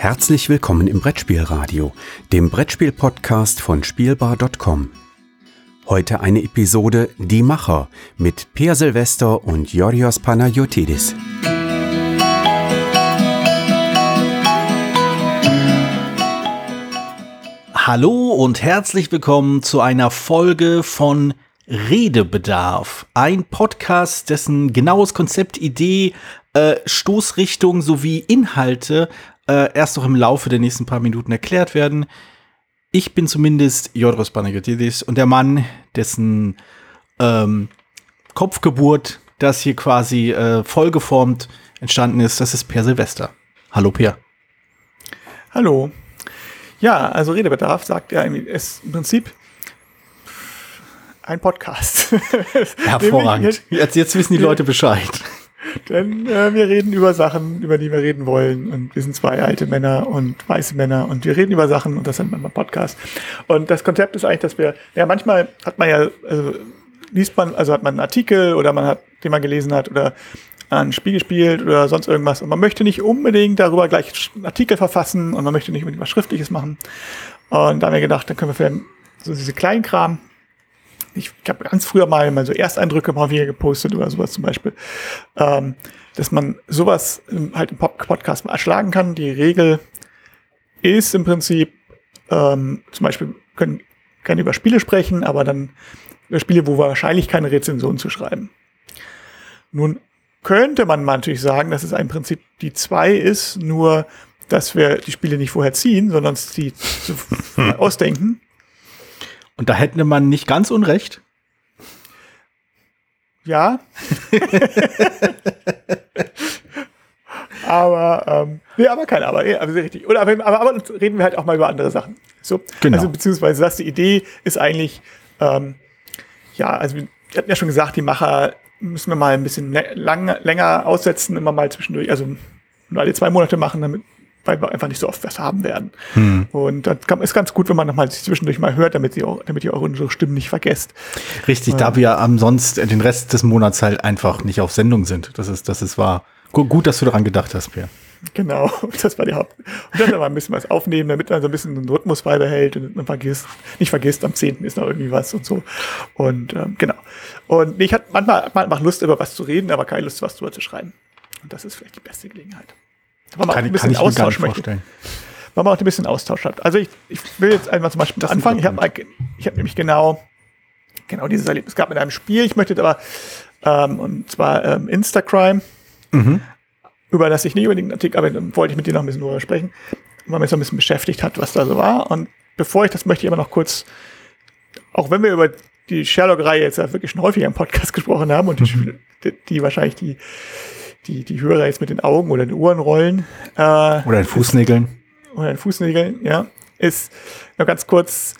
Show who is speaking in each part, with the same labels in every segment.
Speaker 1: Herzlich willkommen im Brettspielradio, dem Brettspiel-Podcast von Spielbar.com. Heute eine Episode Die Macher mit Peer Silvester und Yorios Panayotidis.
Speaker 2: Hallo und herzlich willkommen zu einer Folge von Redebedarf. Ein Podcast, dessen genaues Konzept, Idee, äh, Stoßrichtung sowie Inhalte äh, erst noch im Laufe der nächsten paar Minuten erklärt werden. Ich bin zumindest Jodros Panagotidis und der Mann, dessen ähm, Kopfgeburt das hier quasi äh, vollgeformt entstanden ist, das ist Per Silvester. Hallo Per.
Speaker 3: Hallo. Ja, also Redebedarf sagt ja ist im Prinzip ein Podcast.
Speaker 2: Hervorragend. Jetzt, jetzt wissen die Leute Bescheid.
Speaker 3: Denn äh, wir reden über Sachen, über die wir reden wollen. Und wir sind zwei alte Männer und weiße Männer und wir reden über Sachen und das sind manchmal Podcast. Und das Konzept ist eigentlich, dass wir, ja, manchmal hat man ja, also liest man, also hat man einen Artikel oder man hat, den man gelesen hat oder ein Spiel gespielt oder sonst irgendwas. Und man möchte nicht unbedingt darüber gleich einen Artikel verfassen und man möchte nicht unbedingt was Schriftliches machen. Und da haben wir gedacht, dann können wir vielleicht so diese kleinen Kram ich, ich habe ganz früher mal, mal so Ersteindrücke mal wieder gepostet oder sowas zum Beispiel, ähm, dass man sowas halt im Podcast mal erschlagen kann. Die Regel ist im Prinzip, ähm, zum Beispiel können gerne über Spiele sprechen, aber dann über Spiele, wo wir wahrscheinlich keine Rezension zu schreiben. Nun könnte man natürlich sagen, dass es im Prinzip die zwei ist, nur dass wir die Spiele nicht vorher ziehen, sondern uns die ausdenken
Speaker 2: und da hätte man nicht ganz unrecht.
Speaker 3: Ja. aber, ähm, nee, aber kein Aber, nee, aber sehr richtig. Oder, aber, aber, aber reden wir halt auch mal über andere Sachen. So, genau. Also, beziehungsweise das, die Idee ist eigentlich, ähm, ja, also wir hatten ja schon gesagt, die Macher müssen wir mal ein bisschen lang, länger aussetzen, immer mal zwischendurch, also nur alle zwei Monate machen, damit weil wir einfach nicht so oft was haben werden. Hm. Und das ist ganz gut, wenn man nochmal zwischendurch mal hört, damit, sie auch, damit ihr auch unsere Stimmen nicht vergesst.
Speaker 2: Richtig, äh, da wir am sonst den Rest des Monats halt einfach nicht auf Sendung sind. Das ist, das ist wahr. Gut, dass du daran gedacht hast, Pierre.
Speaker 3: Genau, das war die Haupt. Und dann aber ein bisschen was aufnehmen, damit man so ein bisschen den Rhythmus beibehält und man vergisst, nicht vergisst, am 10. ist noch irgendwie was und so. Und ähm, genau. Und ich hatte manchmal hat man einfach Lust, über was zu reden, aber keine Lust, was drüber zu schreiben. Und das ist vielleicht die beste Gelegenheit.
Speaker 2: Man kann, auch ein bisschen Austausch möchte. Weil
Speaker 3: man auch ein bisschen Austausch hat. Also ich, ich will jetzt einmal zum Beispiel das anfangen. Ich habe ich hab nämlich genau, genau dieses Erlebnis gehabt mit einem Spiel. Ich möchte aber, ähm, und zwar ähm, Instacrime, mhm. über das ich nicht unbedingt einen Artikel, aber dann wollte ich mit dir noch ein bisschen drüber sprechen, weil mich so ein bisschen beschäftigt hat, was da so war. Und bevor ich das möchte ich aber noch kurz, auch wenn wir über die Sherlock-Reihe jetzt ja wirklich schon häufiger im Podcast gesprochen haben und mhm. die, die wahrscheinlich die die, die Hörer jetzt mit den Augen oder den Ohren rollen.
Speaker 2: Äh, oder den Fußnägeln.
Speaker 3: Ist, oder den Fußnägeln, ja. Ist noch ganz kurz,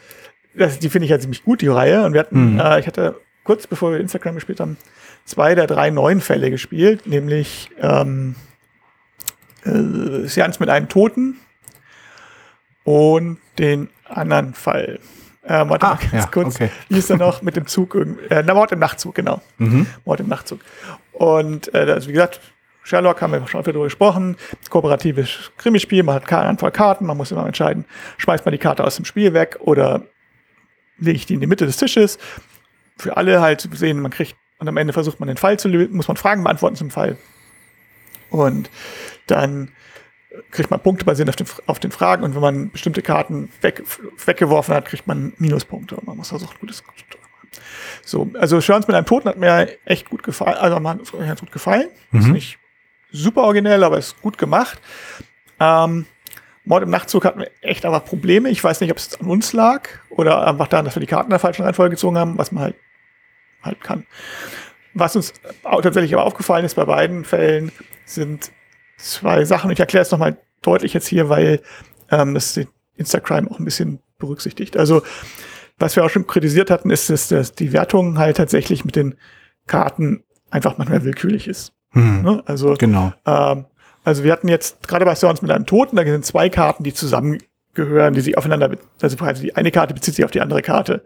Speaker 3: das, die finde ich ja ziemlich gut, die Reihe. Und wir hatten, mhm. äh, ich hatte kurz bevor wir Instagram gespielt haben, zwei der drei neuen Fälle gespielt, nämlich ähm, äh, Seance mit einem Toten und den anderen Fall. Äh, warte ah, ganz ja, kurz. Okay. Wie ist er noch mit dem Zug? Äh, na, Mord im Nachtzug, genau. Mhm. Mord im Nachtzug. Und äh, also wie gesagt, Sherlock haben wir schon viel darüber gesprochen. Kooperatives Krimispiel, man hat eine Anzahl Karten, man muss immer entscheiden, schmeißt man die Karte aus dem Spiel weg oder lege ich die in die Mitte des Tisches. Für alle halt zu sehen, man kriegt, und am Ende versucht man den Fall zu lösen, muss man Fragen beantworten zum Fall. Und dann kriegt man Punkte basierend auf den, auf den Fragen und wenn man bestimmte Karten weg, weggeworfen hat, kriegt man Minuspunkte und man muss gutes zu machen. So, also Schörns mit einem Toten hat mir echt gut gefallen, also hat ganz gut gefallen. Mhm. Ist nicht super originell, aber ist gut gemacht. Ähm, Mord im Nachtzug hatten wir echt aber Probleme. Ich weiß nicht, ob es an uns lag oder einfach daran, dass wir die Karten in der falschen Reihenfolge gezogen haben, was man halt, halt kann. Was uns tatsächlich aber aufgefallen ist bei beiden Fällen, sind zwei Sachen. Ich erkläre es nochmal deutlich jetzt hier, weil ähm, das Instagram auch ein bisschen berücksichtigt. Also, was wir auch schon kritisiert hatten, ist, dass, dass die Wertung halt tatsächlich mit den Karten einfach manchmal willkürlich ist.
Speaker 2: Hm, ne? Also, genau.
Speaker 3: Ähm, also wir hatten jetzt gerade bei Stones mit einem Toten, da sind zwei Karten, die zusammengehören, die sich aufeinander, also die eine Karte bezieht sich auf die andere Karte.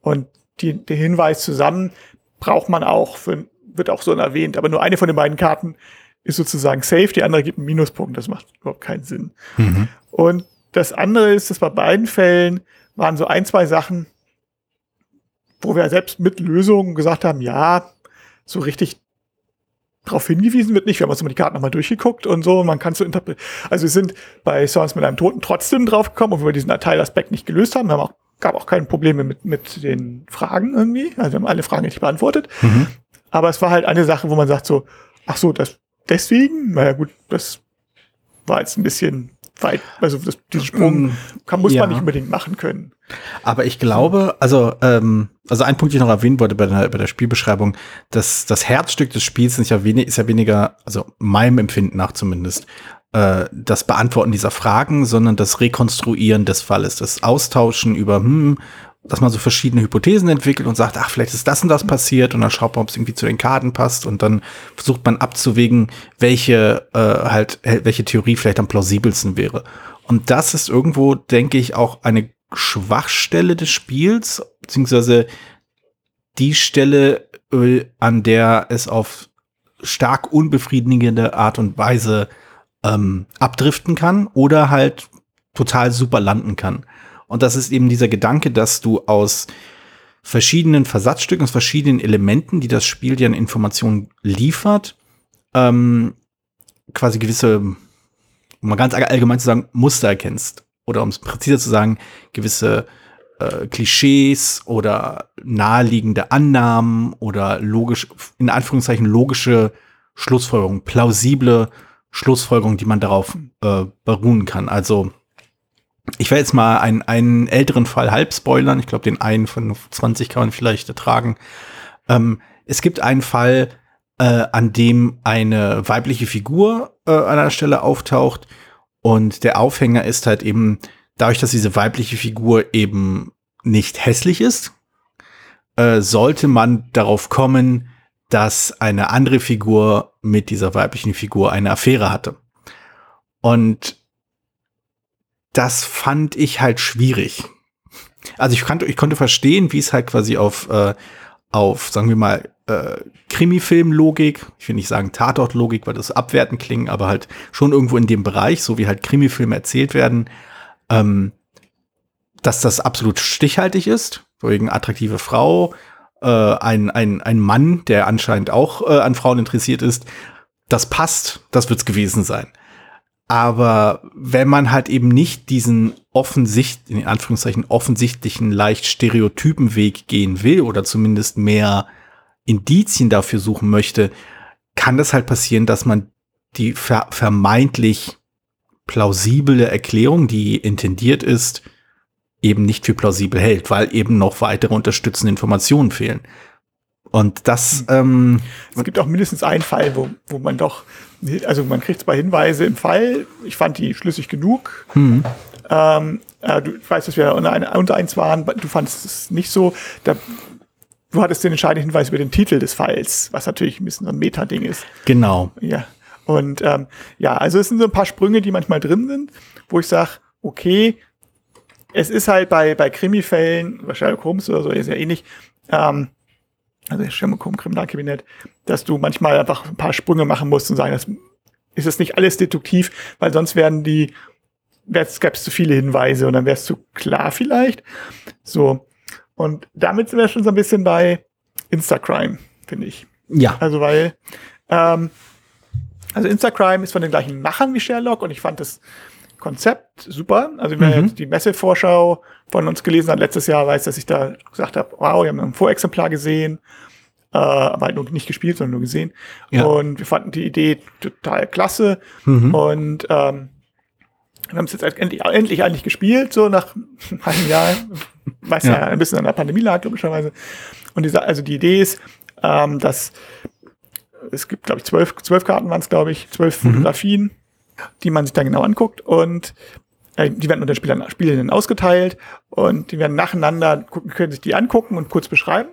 Speaker 3: Und die, der Hinweis zusammen braucht man auch, für, wird auch so erwähnt, aber nur eine von den beiden Karten ist sozusagen safe, die andere gibt einen Minuspunkt. Das macht überhaupt keinen Sinn.
Speaker 2: Mhm.
Speaker 3: Und das andere ist, dass bei beiden Fällen waren so ein, zwei Sachen, wo wir selbst mit Lösungen gesagt haben, ja, so richtig darauf hingewiesen wird nicht. Wir haben uns immer die Karten nochmal durchgeguckt und so. Man kann so interpretieren. Also wir sind bei Songs mit einem Toten trotzdem drauf gekommen, obwohl wir diesen Teilaspekt nicht gelöst haben. Wir haben auch, gab auch keine Probleme mit, mit den Fragen irgendwie. Also wir haben alle Fragen nicht beantwortet.
Speaker 2: Mhm.
Speaker 3: Aber es war halt eine Sache, wo man sagt so, ach so, das deswegen, naja gut, das war jetzt ein bisschen weit, also das, diesen Sprung kann, muss
Speaker 2: Ja.
Speaker 3: man nicht unbedingt machen können.
Speaker 2: Aber ich glaube, also, ähm, also ein Punkt, den ich noch erwähnen wollte bei der, bei der Spielbeschreibung, dass das Herzstück des Spiels ist ja, wenig, ist ja weniger, also meinem Empfinden nach zumindest, äh, das Beantworten dieser Fragen, sondern das Rekonstruieren des Falles, das Austauschen über, hm, dass man so verschiedene Hypothesen entwickelt und sagt, ach, vielleicht ist das und das passiert und dann schaut man, ob es irgendwie zu den Karten passt und dann versucht man abzuwägen, welche äh, halt, welche Theorie vielleicht am plausibelsten wäre. Und das ist irgendwo, denke ich, auch eine Schwachstelle des Spiels, beziehungsweise die Stelle, äh, an der es auf stark unbefriedigende Art und Weise ähm, abdriften kann oder halt total super landen kann. Und das ist eben dieser Gedanke, dass du aus verschiedenen Versatzstücken, aus verschiedenen Elementen, die das Spiel dir an Informationen liefert, ähm, quasi gewisse, um mal ganz allgemein zu sagen, Muster erkennst. Oder um es präziser zu sagen, gewisse äh, Klischees oder naheliegende Annahmen oder logisch, in Anführungszeichen logische Schlussfolgerungen, plausible Schlussfolgerungen, die man darauf äh, beruhen kann. Also ich werde jetzt mal einen, einen älteren Fall halb spoilern. Ich glaube, den einen von 20 kann man vielleicht ertragen. Ähm, es gibt einen Fall, äh, an dem eine weibliche Figur äh, an einer Stelle auftaucht. Und der Aufhänger ist halt eben, dadurch, dass diese weibliche Figur eben nicht hässlich ist, äh, sollte man darauf kommen, dass eine andere Figur mit dieser weiblichen Figur eine Affäre hatte. Und das fand ich halt schwierig. Also ich, kannte, ich konnte verstehen, wie es halt quasi auf, äh, auf sagen wir mal, äh, Krimi-Film-Logik, ich will nicht sagen Tatort-Logik, weil das abwertend klingt, aber halt schon irgendwo in dem Bereich, so wie halt Krimi-Filme erzählt werden, ähm, dass das absolut stichhaltig ist, wegen attraktive Frau, äh, ein, ein, ein Mann, der anscheinend auch äh, an Frauen interessiert ist, das passt, das wird's gewesen sein. Aber wenn man halt eben nicht diesen offensicht, in Anführungszeichen offensichtlichen, leicht stereotypen Weg gehen will oder zumindest mehr Indizien dafür suchen möchte, kann das halt passieren, dass man die ver vermeintlich plausible Erklärung, die intendiert ist, eben nicht für plausibel hält, weil eben noch weitere unterstützende Informationen fehlen. Und das, ähm,
Speaker 3: Es gibt auch mindestens einen Fall, wo, wo man doch, also man kriegt zwei Hinweise im Fall. Ich fand die schlüssig genug.
Speaker 2: hm,
Speaker 3: Ähm, äh, du weißt, dass wir unter, ein, unter eins waren. Du fandest es nicht so. Da, du hattest den entscheidenden Hinweis über den Titel des Falls, was natürlich ein bisschen so ein Meta-Ding ist.
Speaker 2: genau.
Speaker 3: Ja. Und ähm, ja, also es sind so ein paar Sprünge, die manchmal drin sind, wo ich sage, okay, es ist halt bei, bei Krimi-Fällen, Sherlock Holmes oder so, ist ja ähnlich, ähm, also Holmes Kriminalkabinett, dass du manchmal einfach ein paar Sprünge machen musst und sagen, das ist es nicht alles deduktiv, weil sonst werden die, gäbe es zu viele Hinweise und dann wäre es zu klar vielleicht. So. Und damit sind wir schon so ein bisschen bei Instacrime, finde ich.
Speaker 2: Ja.
Speaker 3: Also weil, ähm, also Instacrime ist von den gleichen Machern wie Sherlock und ich fand das Konzept super. Also wer
Speaker 2: Mhm.
Speaker 3: jetzt die Messevorschau von uns gelesen hat letztes Jahr, weiß, dass ich da gesagt habe, wow, wir haben ein Vorexemplar gesehen, äh, aber halt nur nicht gespielt, sondern nur gesehen.
Speaker 2: Ja.
Speaker 3: Und wir fanden die Idee total klasse
Speaker 2: Mhm.
Speaker 3: und ähm, wir haben es jetzt endlich, endlich eigentlich gespielt, so nach einem Jahr, weiß ja.
Speaker 2: Ja.
Speaker 3: ein bisschen an der Pandemie lag, logischerweise. Und diese, also die Idee ist, ähm, dass es gibt, glaube ich, zwölf, zwölf Karten waren es, glaube ich, zwölf Fotografien, die man sich dann genau anguckt und äh, die werden unter den Spielern, Spielenden ausgeteilt und die werden nacheinander, gucken, können sich die angucken und kurz beschreiben.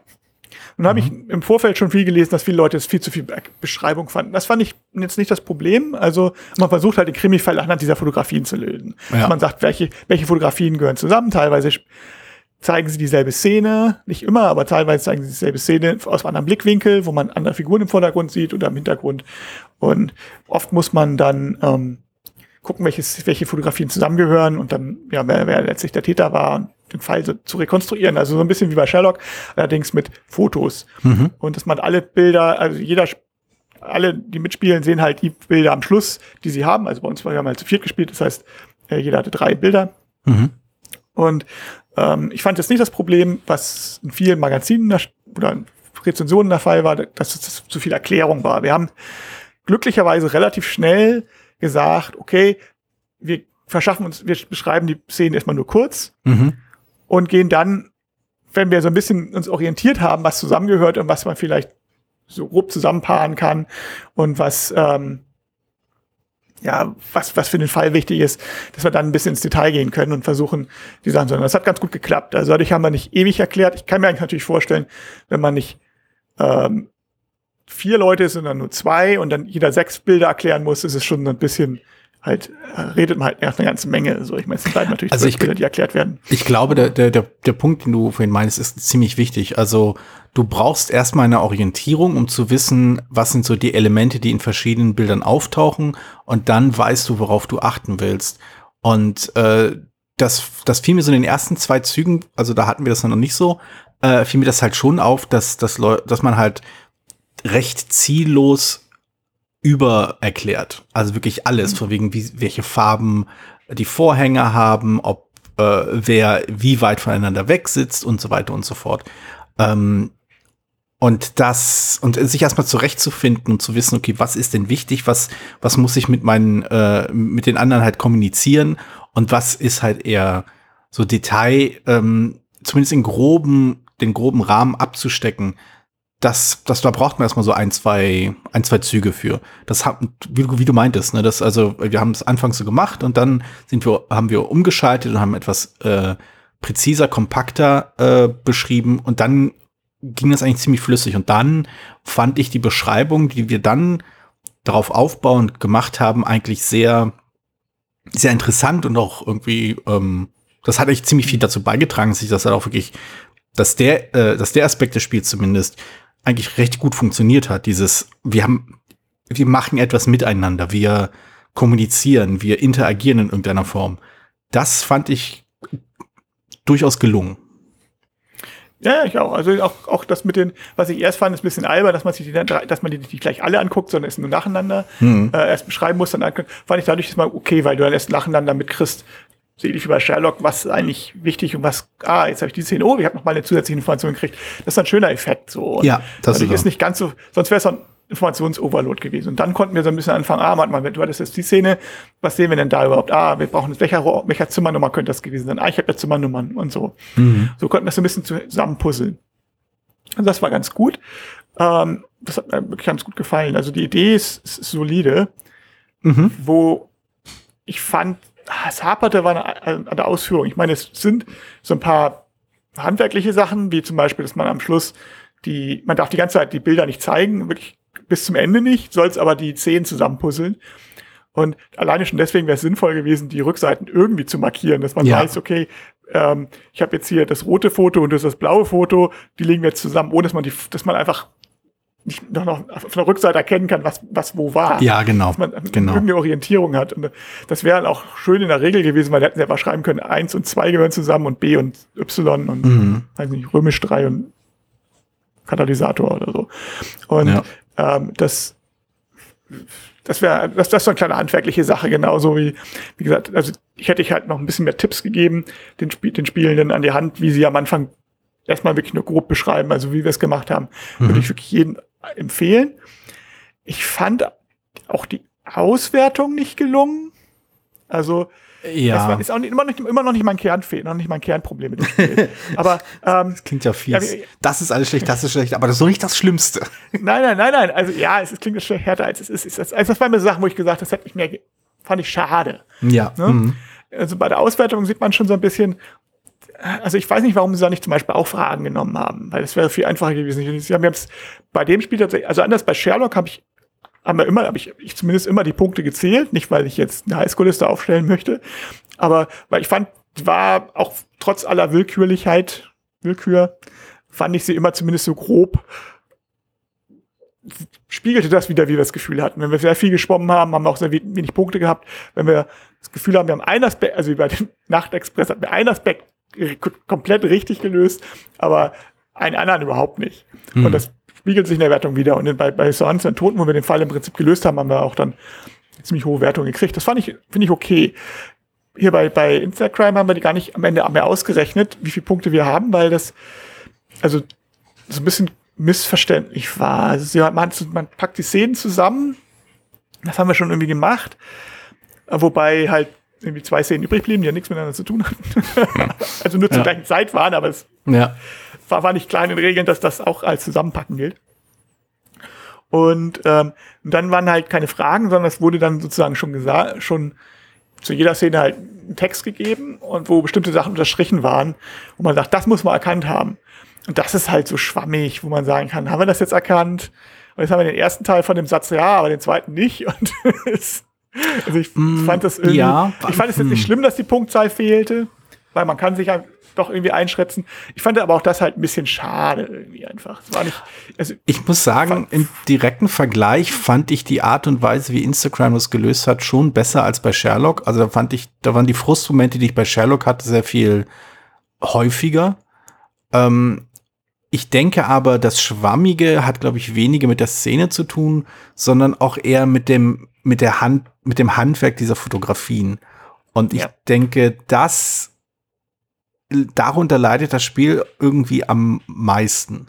Speaker 3: Und habe ich im Vorfeld schon viel gelesen, dass viele Leute es viel zu viel Be- Beschreibung fanden. Das fand ich jetzt nicht das Problem. Also man versucht halt den Krimi-Fall anhand dieser Fotografien zu lösen.
Speaker 2: Ja.
Speaker 3: Man sagt, welche, welche Fotografien gehören zusammen. Teilweise zeigen sie dieselbe Szene, nicht immer, aber teilweise zeigen sie dieselbe Szene aus einem anderen Blickwinkel, wo man andere Figuren im Vordergrund sieht oder im Hintergrund. Und oft muss man dann ähm, gucken, welches, welche Fotografien zusammengehören und dann, ja, wer, wer letztlich der Täter war und den Fall so zu rekonstruieren. Also so ein bisschen wie bei Sherlock, allerdings mit Fotos.
Speaker 2: Mhm.
Speaker 3: Und dass man alle Bilder, also jeder, alle, die mitspielen, sehen halt die Bilder am Schluss, die sie haben. Also bei uns war ja mal zu viert gespielt, das heißt, äh, jeder hatte drei Bilder.
Speaker 2: Mhm.
Speaker 3: Und ähm, ich fand das nicht das Problem, was in vielen Magazinen der- oder Rezensionen der Fall war, dass es zu viel Erklärung war. Wir haben glücklicherweise relativ schnell gesagt, okay, wir verschaffen uns, wir beschreiben die Szenen erstmal nur kurz
Speaker 2: Mhm.
Speaker 3: und gehen dann, wenn wir so ein bisschen uns orientiert haben, was zusammengehört und was man vielleicht so grob zusammenpaaren kann und was ähm, ja, was, was für den Fall wichtig ist, dass wir dann ein bisschen ins Detail gehen können und versuchen, die Sachen zu Das hat ganz gut geklappt. Also dadurch haben wir nicht ewig erklärt. Ich kann mir eigentlich natürlich vorstellen, wenn man nicht ähm, vier Leute ist, sondern nur zwei und dann jeder sechs Bilder erklären muss, ist es schon ein bisschen halt, äh, redet man halt erst eine ganze Menge. So, ich meine, es sind halt natürlich
Speaker 2: Also ich-
Speaker 3: Bilder, die erklärt werden.
Speaker 2: Ich glaube, der, der, der, der Punkt, den du vorhin meinst, ist ziemlich wichtig. Also du brauchst erstmal eine Orientierung, um zu wissen, was sind so die Elemente, die in verschiedenen Bildern auftauchen und dann weißt du, worauf du achten willst. Und äh, das, das fiel mir so in den ersten zwei Zügen, also da hatten wir das noch nicht so, äh, fiel mir das halt schon auf, dass, dass, Leu dass man halt recht ziellos über erklärt. Also wirklich alles, von wegen, wie, welche Farben die Vorhänge haben, ob äh, wer wie weit voneinander weg sitzt und so weiter und so fort. Ähm, und das, und sich erstmal zurechtzufinden und zu wissen, okay, was ist denn wichtig, was, was muss ich mit meinen, äh, mit den anderen halt kommunizieren? Und was ist halt eher so Detail, ähm, zumindest in groben, den groben Rahmen abzustecken, das, das, da braucht man erstmal so ein, zwei, ein, zwei Züge für. Das hat, wie, du- wie du meintest, ne, das, also, wir haben es anfangs so gemacht und dann sind wir, haben wir umgeschaltet und haben etwas, äh, präziser, kompakter, äh, beschrieben und dann ging das eigentlich ziemlich flüssig und dann fand ich die Beschreibung, die wir dann darauf aufbauend gemacht haben, eigentlich sehr, sehr interessant und auch irgendwie, ähm, das hat eigentlich ziemlich viel dazu beigetragen, dass ich das halt auch wirklich, dass der, äh, dass der Aspekt des Spiels zumindest eigentlich recht gut funktioniert hat. Dieses, wir haben, wir machen etwas miteinander, wir kommunizieren, wir interagieren in irgendeiner Form. Das fand ich durchaus gelungen.
Speaker 3: Ja, ich auch. Also auch, auch das mit den, was ich erst fand, ist ein bisschen albern, dass man sich die, dann dass man die nicht gleich alle anguckt, sondern es nur nacheinander
Speaker 2: Hm.
Speaker 3: äh, erst beschreiben muss, dann anguckt. Fand ich dadurch mal okay, weil du dann erst nacheinander mitkriegst, so ähnlich wie bei Sherlock, was eigentlich wichtig und was, ah, jetzt habe ich die Szene, oh, ich habe noch mal eine zusätzliche Information gekriegt. Das ist ein schöner Effekt so. Und
Speaker 2: Ja, das ist
Speaker 3: ist nicht ganz so, sonst wäre es ein Informationsoverload gewesen. Und dann konnten wir so ein bisschen anfangen, ah, warte mal, du hattest jetzt die Szene, was sehen wir denn da überhaupt? Ah, wir brauchen jetzt, welcher, welcher Zimmernummer könnte das gewesen sein? Ah, ich habe ja Zimmernummern und so. So konnten wir es so ein bisschen zusammenpuzzeln. Also das war ganz gut. Ähm, das hat mir wirklich ganz gut gefallen. Also die Idee ist, ist solide,
Speaker 2: Mhm.
Speaker 3: wo ich fand, ah, es haperte war an der Ausführung. Ich meine, es sind so ein paar handwerkliche Sachen, wie zum Beispiel, dass man am Schluss die, man darf die ganze Zeit die Bilder nicht zeigen, wirklich bis zum Ende nicht, soll es aber die Szenen zusammenpuzzeln. Und alleine schon deswegen wäre es sinnvoll gewesen, die Rückseiten irgendwie zu markieren, dass man
Speaker 2: Ja.
Speaker 3: weiß, okay, ähm, ich habe jetzt hier das rote Foto und das ist das blaue Foto, die legen wir jetzt zusammen, ohne dass man die, dass man einfach nicht noch, noch auf der Rückseite erkennen kann, was, was wo war.
Speaker 2: Ja, genau.
Speaker 3: Dass man
Speaker 2: genau.
Speaker 3: irgendeine Orientierung hat. Und das wäre auch schön in der Regel gewesen, weil da hätten sie einfach schreiben können, eins und zwei gehören zusammen und B und Y und
Speaker 2: Mhm.
Speaker 3: weiß nicht, römisch 3 und Katalysator oder so. Und
Speaker 2: Ja.
Speaker 3: Ähm, das, das wäre, das, das ist so eine kleine handwerkliche Sache, genauso wie, wie gesagt, also ich hätte ich halt noch ein bisschen mehr Tipps gegeben, den, Spiel, den Spielenden an die Hand, wie sie am Anfang erstmal wirklich nur grob beschreiben, also wie wir es gemacht haben, würde ich wirklich jedem empfehlen. Ich fand auch die Auswertung nicht gelungen. Also,
Speaker 2: Ja,
Speaker 3: war, ist auch nicht, immer, nicht, immer noch nicht mein Kernfehler, noch nicht mein Kernproblem mit dem Spiel. Aber ähm,
Speaker 2: klingt ja fies.
Speaker 3: Ja,
Speaker 2: das ist alles schlecht, das ist schlecht, aber das ist doch nicht das Schlimmste.
Speaker 3: Nein, nein, nein, nein. Also ja, es, klingt schon härter als es ist. Also das waren mir Sachen, wo ich gesagt habe, das hätte ich mir, ge- fand ich schade.
Speaker 2: Ja.
Speaker 3: Ne?
Speaker 2: Mhm.
Speaker 3: Also bei der Auswertung sieht man schon so ein bisschen, also ich weiß nicht, warum sie da nicht zum Beispiel auch Fragen genommen haben, weil das wäre viel einfacher gewesen. Sie haben jetzt bei dem Spiel tatsächlich, also anders bei Sherlock habe ich haben wir immer, habe ich, ich zumindest immer die Punkte gezählt, nicht weil ich jetzt eine Highschool-Liste aufstellen möchte, aber weil ich fand, war auch trotz aller Willkürlichkeit, Willkür, fand ich sie immer zumindest so grob spiegelte das wieder, wie wir das Gefühl hatten. Wenn wir sehr viel geschwommen haben, haben wir auch sehr wenig Punkte gehabt. Wenn wir das Gefühl haben, wir haben einen Aspekt, also über den Nachtexpress hat wir einen Aspekt komplett richtig gelöst, aber einen anderen überhaupt nicht. Mhm. Und das spiegelt sich in der Wertung wieder. Und bei, bei Sons und Toten, wo wir den Fall im Prinzip gelöst haben, haben wir auch dann ziemlich hohe Wertung gekriegt. Das fand ich, finde ich okay. Hier bei, bei Instagram haben wir die gar nicht am Ende mehr ausgerechnet, wie viele Punkte wir haben, weil das, also, so ein bisschen missverständlich war. Also man, man packt die Szenen zusammen, das haben wir schon irgendwie gemacht, wobei halt irgendwie zwei Szenen übrig blieben, die ja nichts miteinander zu tun hatten. also nur zur ja. gleichen Zeit waren, aber es ja. War, war nicht klar in den Regeln, dass das auch als Zusammenpacken gilt. Und ähm, dann waren halt keine Fragen, sondern es wurde dann sozusagen schon gesagt, schon zu jeder Szene halt ein Text gegeben und wo bestimmte Sachen unterstrichen waren, wo man sagt, das muss man erkannt haben. Und das ist halt so schwammig, wo man sagen kann, haben wir das jetzt erkannt? Und jetzt haben wir den ersten Teil von dem Satz, ja, aber den zweiten nicht. Und also ich mm, fand das irgendwie, ja, ich fand es jetzt nicht schlimm, dass die Punktzahl fehlte, weil man kann sich ja doch irgendwie einschätzen. Ich fand aber auch das halt ein bisschen schade irgendwie einfach. Es war nicht,
Speaker 2: also ich muss sagen, im direkten Vergleich fand ich die Art und Weise, wie Instagram das gelöst hat, schon besser als bei Sherlock. Also da fand ich, da waren die Frustmomente, die ich bei Sherlock hatte, sehr viel häufiger. Ähm, ich denke aber, das Schwammige hat, glaube ich, weniger mit der Szene zu tun, sondern auch eher mit dem, mit der Hand, mit dem Handwerk dieser Fotografien. Und ich ja. denke, das, darunter leidet das Spiel irgendwie am meisten.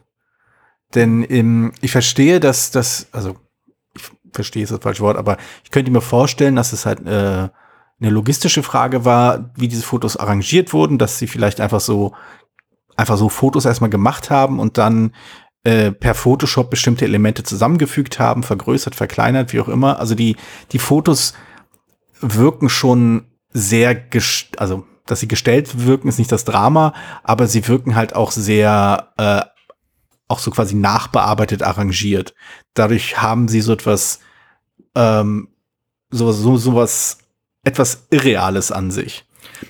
Speaker 2: Denn im, ich verstehe, dass das, also, ich verstehe ist das falsche Wort, aber ich könnte mir vorstellen, dass es halt äh, eine logistische Frage war, wie diese Fotos arrangiert wurden, dass sie vielleicht einfach so einfach so Fotos erstmal gemacht haben und dann äh, per Photoshop bestimmte Elemente zusammengefügt haben, vergrößert, verkleinert, wie auch immer. Also die, die Fotos wirken schon sehr, also dass sie gestellt wirken, ist nicht das Drama, aber sie wirken halt auch sehr, äh, auch so quasi nachbearbeitet, arrangiert. Dadurch haben sie so etwas, ähm, so, so, so was, etwas Irreales an sich.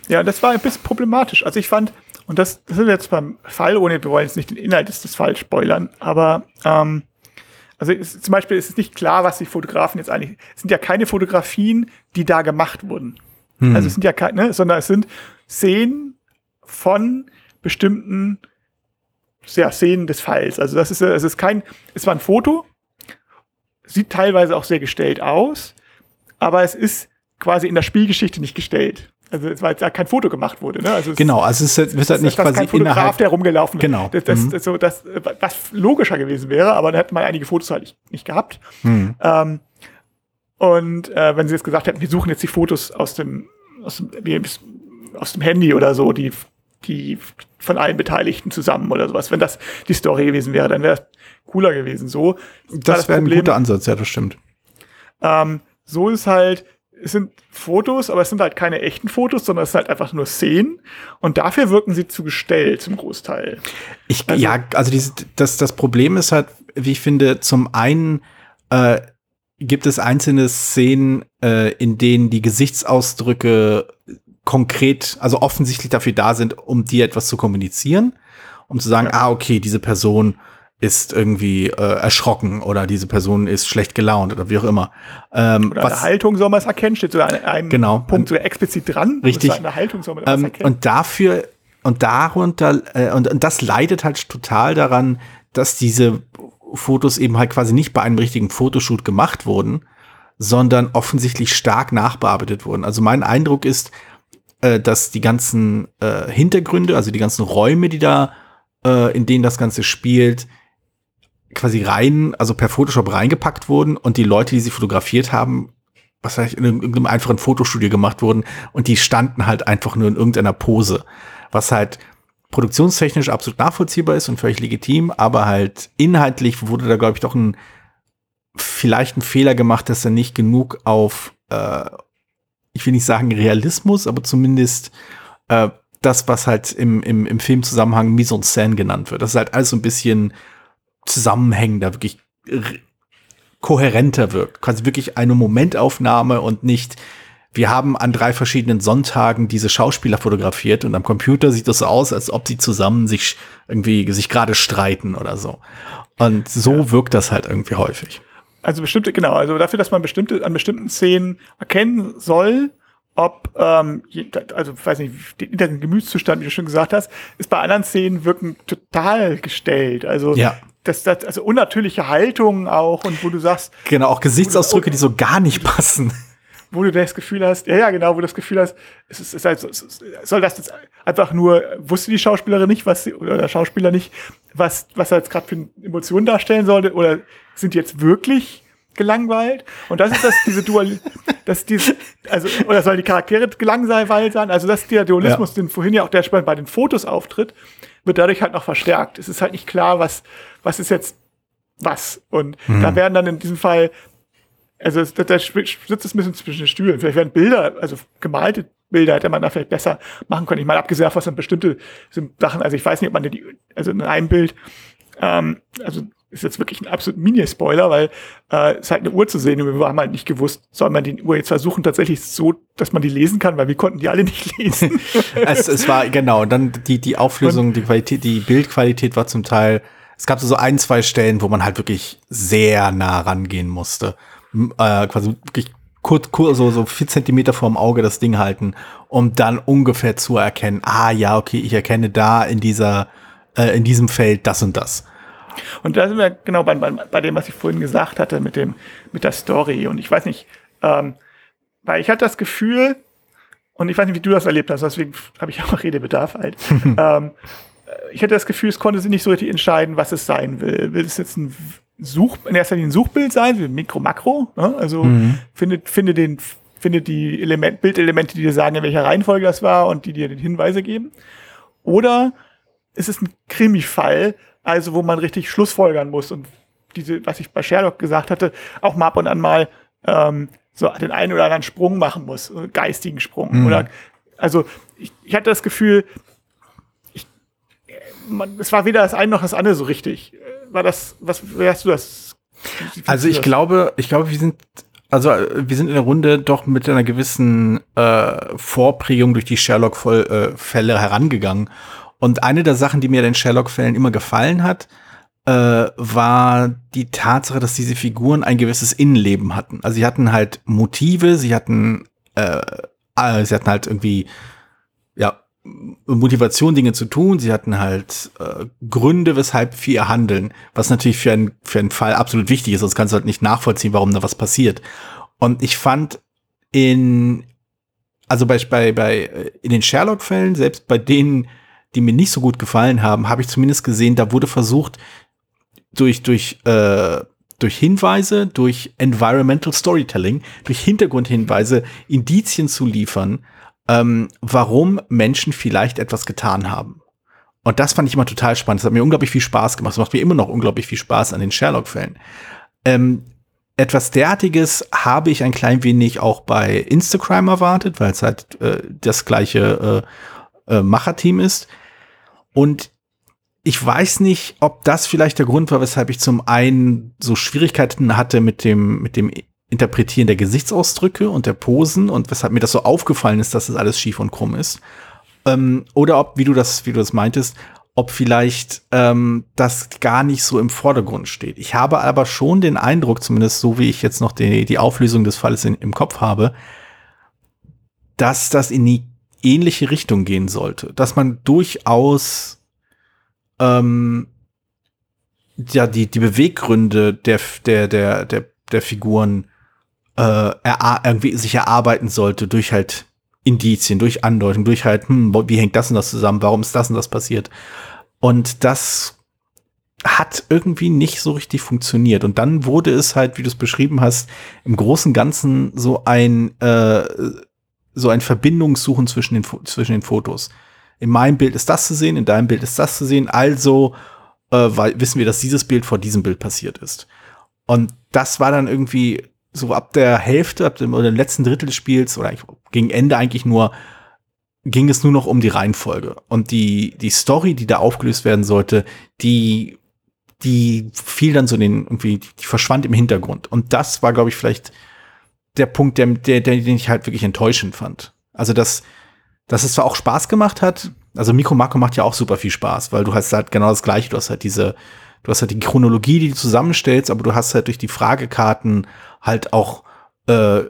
Speaker 3: Ja, das war ein bisschen problematisch. Also ich fand, und das, das sind jetzt beim Fall, ohne wir wollen jetzt nicht den Inhalt des Falls spoilern, aber ähm, also ist, zum Beispiel ist es nicht klar, was die Fotografen jetzt eigentlich, es sind ja keine Fotografien, die da gemacht wurden. Hm. Also es sind ja keine, ne, sondern es sind Szenen von bestimmten ja, Szenen des Falls. Also das ist, es ist kein, es war ein Foto, sieht teilweise auch sehr gestellt aus, aber es ist quasi in der Spielgeschichte nicht gestellt. Also es war jetzt kein Foto gemacht wurde. Ne? Also
Speaker 2: genau, also es ist, es halt nicht
Speaker 3: das quasi kein Fotograf, der rumgelaufen
Speaker 2: ist. Genau.
Speaker 3: Das, das, mhm. so, das, was logischer gewesen wäre, aber dann hätten wir einige Fotos halt nicht, nicht gehabt. Mhm. Ähm, und äh, wenn sie jetzt gesagt hätten, wir suchen jetzt die Fotos aus dem, aus dem, aus dem Handy oder so, die, die von allen Beteiligten zusammen oder sowas, wenn das die Story gewesen wäre, dann wäre es cooler gewesen. So.
Speaker 2: Das wäre ein guter Ansatz, ja, das stimmt.
Speaker 3: Ähm, so ist halt, es sind Fotos, aber es sind halt keine echten Fotos, sondern es sind halt einfach nur Szenen. Und dafür wirken sie zu gestellt zum Großteil.
Speaker 2: Ich, also, ja, also diese, das, das Problem ist halt, wie ich finde, zum einen äh, gibt es einzelne Szenen, äh, in denen die Gesichtsausdrücke konkret, also offensichtlich dafür da sind, um dir etwas zu kommunizieren, um zu sagen, ja. ah, okay, diese Person ist irgendwie äh, erschrocken oder diese Person ist schlecht gelaunt oder wie auch immer.
Speaker 3: Ähm, oder was, eine Haltung soll man es erkennen, steht so an einem
Speaker 2: genau,
Speaker 3: Punkt so explizit dran.
Speaker 2: Richtig.
Speaker 3: Eine Haltung soll man
Speaker 2: ähm, erkennen. Und dafür und darunter äh, und, und das leidet halt total daran, dass diese Fotos eben halt quasi nicht bei einem richtigen Fotoshoot gemacht wurden, sondern offensichtlich stark nachbearbeitet wurden. Also mein Eindruck ist, äh, dass die ganzen äh, Hintergründe, also die ganzen Räume, die da äh, in denen das Ganze spielt, quasi rein, also per Photoshop reingepackt wurden und die Leute, die sie fotografiert haben, was ich, in irgendeinem einfachen Fotostudio gemacht wurden und die standen halt einfach nur in irgendeiner Pose, was halt produktionstechnisch absolut nachvollziehbar ist und völlig legitim, aber halt inhaltlich wurde da, glaube ich, doch ein vielleicht ein Fehler gemacht, dass er nicht genug auf, äh, ich will nicht sagen Realismus, aber zumindest äh, das, was halt im, im, im Filmzusammenhang Mise en scène genannt wird. Das ist halt alles so ein bisschen zusammenhängender, wirklich kohärenter wirkt. Quasi wirklich eine Momentaufnahme und nicht wir haben an drei verschiedenen Sonntagen diese Schauspieler fotografiert und am Computer sieht das so aus, als ob sie zusammen sich irgendwie sich gerade streiten oder so. Und so ja. wirkt das halt irgendwie häufig.
Speaker 3: Also bestimmte, genau, also dafür, dass man bestimmte, an bestimmten Szenen erkennen soll, ob, ähm, also weiß nicht, den inneren Gemütszustand, wie du schon gesagt hast, ist bei anderen Szenen wirken total gestellt. Also ja. das, das, also unnatürliche Haltungen auch und wo du sagst.
Speaker 2: Genau, auch Gesichtsausdrücke, die so gar nicht passen
Speaker 3: wo du das Gefühl hast, ja, ja, genau, wo du das Gefühl hast, es ist, es ist halt, es soll das jetzt einfach nur, wusste die Schauspielerin nicht, was sie, oder der Schauspieler nicht, was, was er jetzt gerade für Emotionen darstellen sollte, oder sind die jetzt wirklich gelangweilt? Und das ist das, diese Dual, das diese, also, oder sollen die Charaktere gelangweilt sein? Also, das ist der Dualismus, ja. den vorhin ja auch der bei den Fotos auftritt, wird dadurch halt noch verstärkt. Es ist halt nicht klar, was, was ist jetzt was. Und mhm. da werden dann in diesem Fall also da, da sitzt es ein bisschen zwischen den Stühlen. Vielleicht werden Bilder, also gemalte Bilder hätte man da vielleicht besser machen können. Ich meine, abgesehen davon sind bestimmte Sachen, also ich weiß nicht, ob man die, also in einem Bild, ähm, also ist jetzt wirklich ein absolut Mini-Spoiler, weil äh, es halt eine Uhr zu sehen und wir haben halt nicht gewusst, soll man die Uhr jetzt versuchen, tatsächlich so, dass man die lesen kann, weil wir konnten die alle nicht lesen.
Speaker 2: es, es war, genau, dann die, die Auflösung, und, die Qualität, die Bildqualität war zum Teil, es gab so ein, zwei Stellen, wo man halt wirklich sehr nah rangehen musste äh, quasi wirklich kurz, kurz so, so vier Zentimeter vorm Auge das Ding halten, um dann ungefähr zu erkennen, ah ja, okay, ich erkenne da in dieser, äh, in diesem Feld das und das.
Speaker 3: Und da sind wir genau bei, bei, bei dem, was ich vorhin gesagt hatte, mit dem, mit der Story. Und ich weiß nicht, ähm, weil ich hatte das Gefühl, und ich weiß nicht, wie du das erlebt hast, deswegen habe ich auch Redebedarf halt. ähm, ich hatte das Gefühl, es konnte sich nicht so richtig entscheiden, was es sein will. Will es jetzt ein Such, in erster Linie ein Suchbild sein, wie Mikro, Makro. Ne? Also mhm. findet, finde den, findet die Element, Bildelemente, die dir sagen, in welcher Reihenfolge das war und die dir den Hinweise geben. Oder ist es ein Krimi-Fall, also wo man richtig Schlussfolgern muss und diese, was ich bei Sherlock gesagt hatte, auch mal ab und an mal ähm, so den einen oder anderen Sprung machen muss, so einen geistigen Sprung. Mhm. Oder also ich, ich hatte das Gefühl, ich, man, es war weder das eine noch das andere so richtig war das, was, hast du das?
Speaker 2: Also ich das? glaube, ich glaube, wir sind, also wir sind in der Runde doch mit einer gewissen äh, Vorprägung durch die Sherlock-Fälle herangegangen. Und eine der Sachen, die mir den Sherlock-Fällen immer gefallen hat, äh, war die Tatsache, dass diese Figuren ein gewisses Innenleben hatten. Also sie hatten halt Motive, sie hatten, äh, äh sie hatten halt irgendwie ja Motivation, Dinge zu tun. Sie hatten halt äh, Gründe, weshalb für ihr Handeln, was natürlich für, ein, für einen Fall absolut wichtig ist, sonst kannst du halt nicht nachvollziehen, warum da was passiert. Und ich fand in, also bei, bei, bei in den Sherlock-Fällen, selbst bei denen, die mir nicht so gut gefallen haben, habe ich zumindest gesehen, da wurde versucht, durch, durch, äh, durch Hinweise, durch Environmental Storytelling, durch Hintergrundhinweise Indizien zu liefern, ähm, warum Menschen vielleicht etwas getan haben. Und das fand ich immer total spannend. Das hat mir unglaublich viel Spaß gemacht. Das macht mir immer noch unglaublich viel Spaß an den Sherlock-Fällen. Ähm, etwas derartiges habe ich ein klein wenig auch bei Instagram erwartet, weil es halt äh, das gleiche äh, äh, Macherteam ist. Und ich weiß nicht, ob das vielleicht der Grund war, weshalb ich zum einen so Schwierigkeiten hatte mit dem, mit dem Interpretieren der Gesichtsausdrücke und der Posen und weshalb mir das so aufgefallen ist, dass das alles schief und krumm ist. Ähm, oder ob, wie du das, wie du das meintest, ob vielleicht ähm, das gar nicht so im Vordergrund steht. Ich habe aber schon den Eindruck, zumindest so wie ich jetzt noch die, die Auflösung des Falles in, im Kopf habe, dass das in die ähnliche Richtung gehen sollte. Dass man durchaus ähm, ja die, die Beweggründe der, der, der, der, der Figuren äh, irgendwie sich erarbeiten sollte durch halt Indizien, durch Andeutung, durch halt, hm, wie hängt das und das zusammen, warum ist das und das passiert? Und das hat irgendwie nicht so richtig funktioniert. Und dann wurde es halt, wie du es beschrieben hast, im Großen Ganzen so ein, äh, so ein Verbindungssuchen zwischen den, zwischen den Fotos. In meinem Bild ist das zu sehen, in deinem Bild ist das zu sehen, also äh, weil, wissen wir, dass dieses Bild vor diesem Bild passiert ist. Und das war dann irgendwie so ab der Hälfte, ab dem, oder dem letzten Drittel des Spiels oder gegen Ende eigentlich nur ging es nur noch um die Reihenfolge. Und die die Story, die da aufgelöst werden sollte, die die fiel dann so den irgendwie die verschwand im Hintergrund. Und das war glaube ich vielleicht der Punkt, der, der, den ich halt wirklich enttäuschend fand. Also, dass, dass es zwar auch Spaß gemacht hat, also Mikro Makro macht ja auch super viel Spaß, weil du hast halt genau das gleiche, du hast halt diese, du hast halt die Chronologie, die du zusammenstellst, aber du hast halt durch die Fragekarten halt auch äh,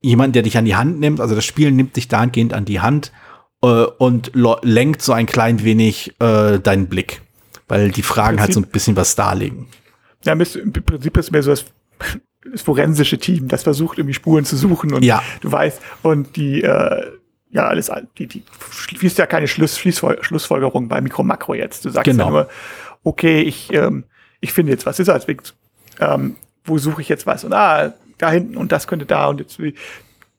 Speaker 2: jemanden, der dich an die Hand nimmt, also das Spiel nimmt dich dahingehend an die Hand äh, und lenkt so ein klein wenig äh, deinen Blick, weil die Fragen halt so ein bisschen was darlegen.
Speaker 3: Ja, im Prinzip ist mehr so das, das forensische Team, das versucht irgendwie Spuren zu suchen und
Speaker 2: ja.
Speaker 3: du weißt, und die, äh, ja, alles, die, die schließt ja keine Schluss, Schlussfolgerung bei Mikro Makro jetzt. Du sagst genau. ja nur, okay, ich, ähm, ich finde jetzt was ist als ähm, wo suche ich jetzt was? Und ah, da hinten und das könnte da und jetzt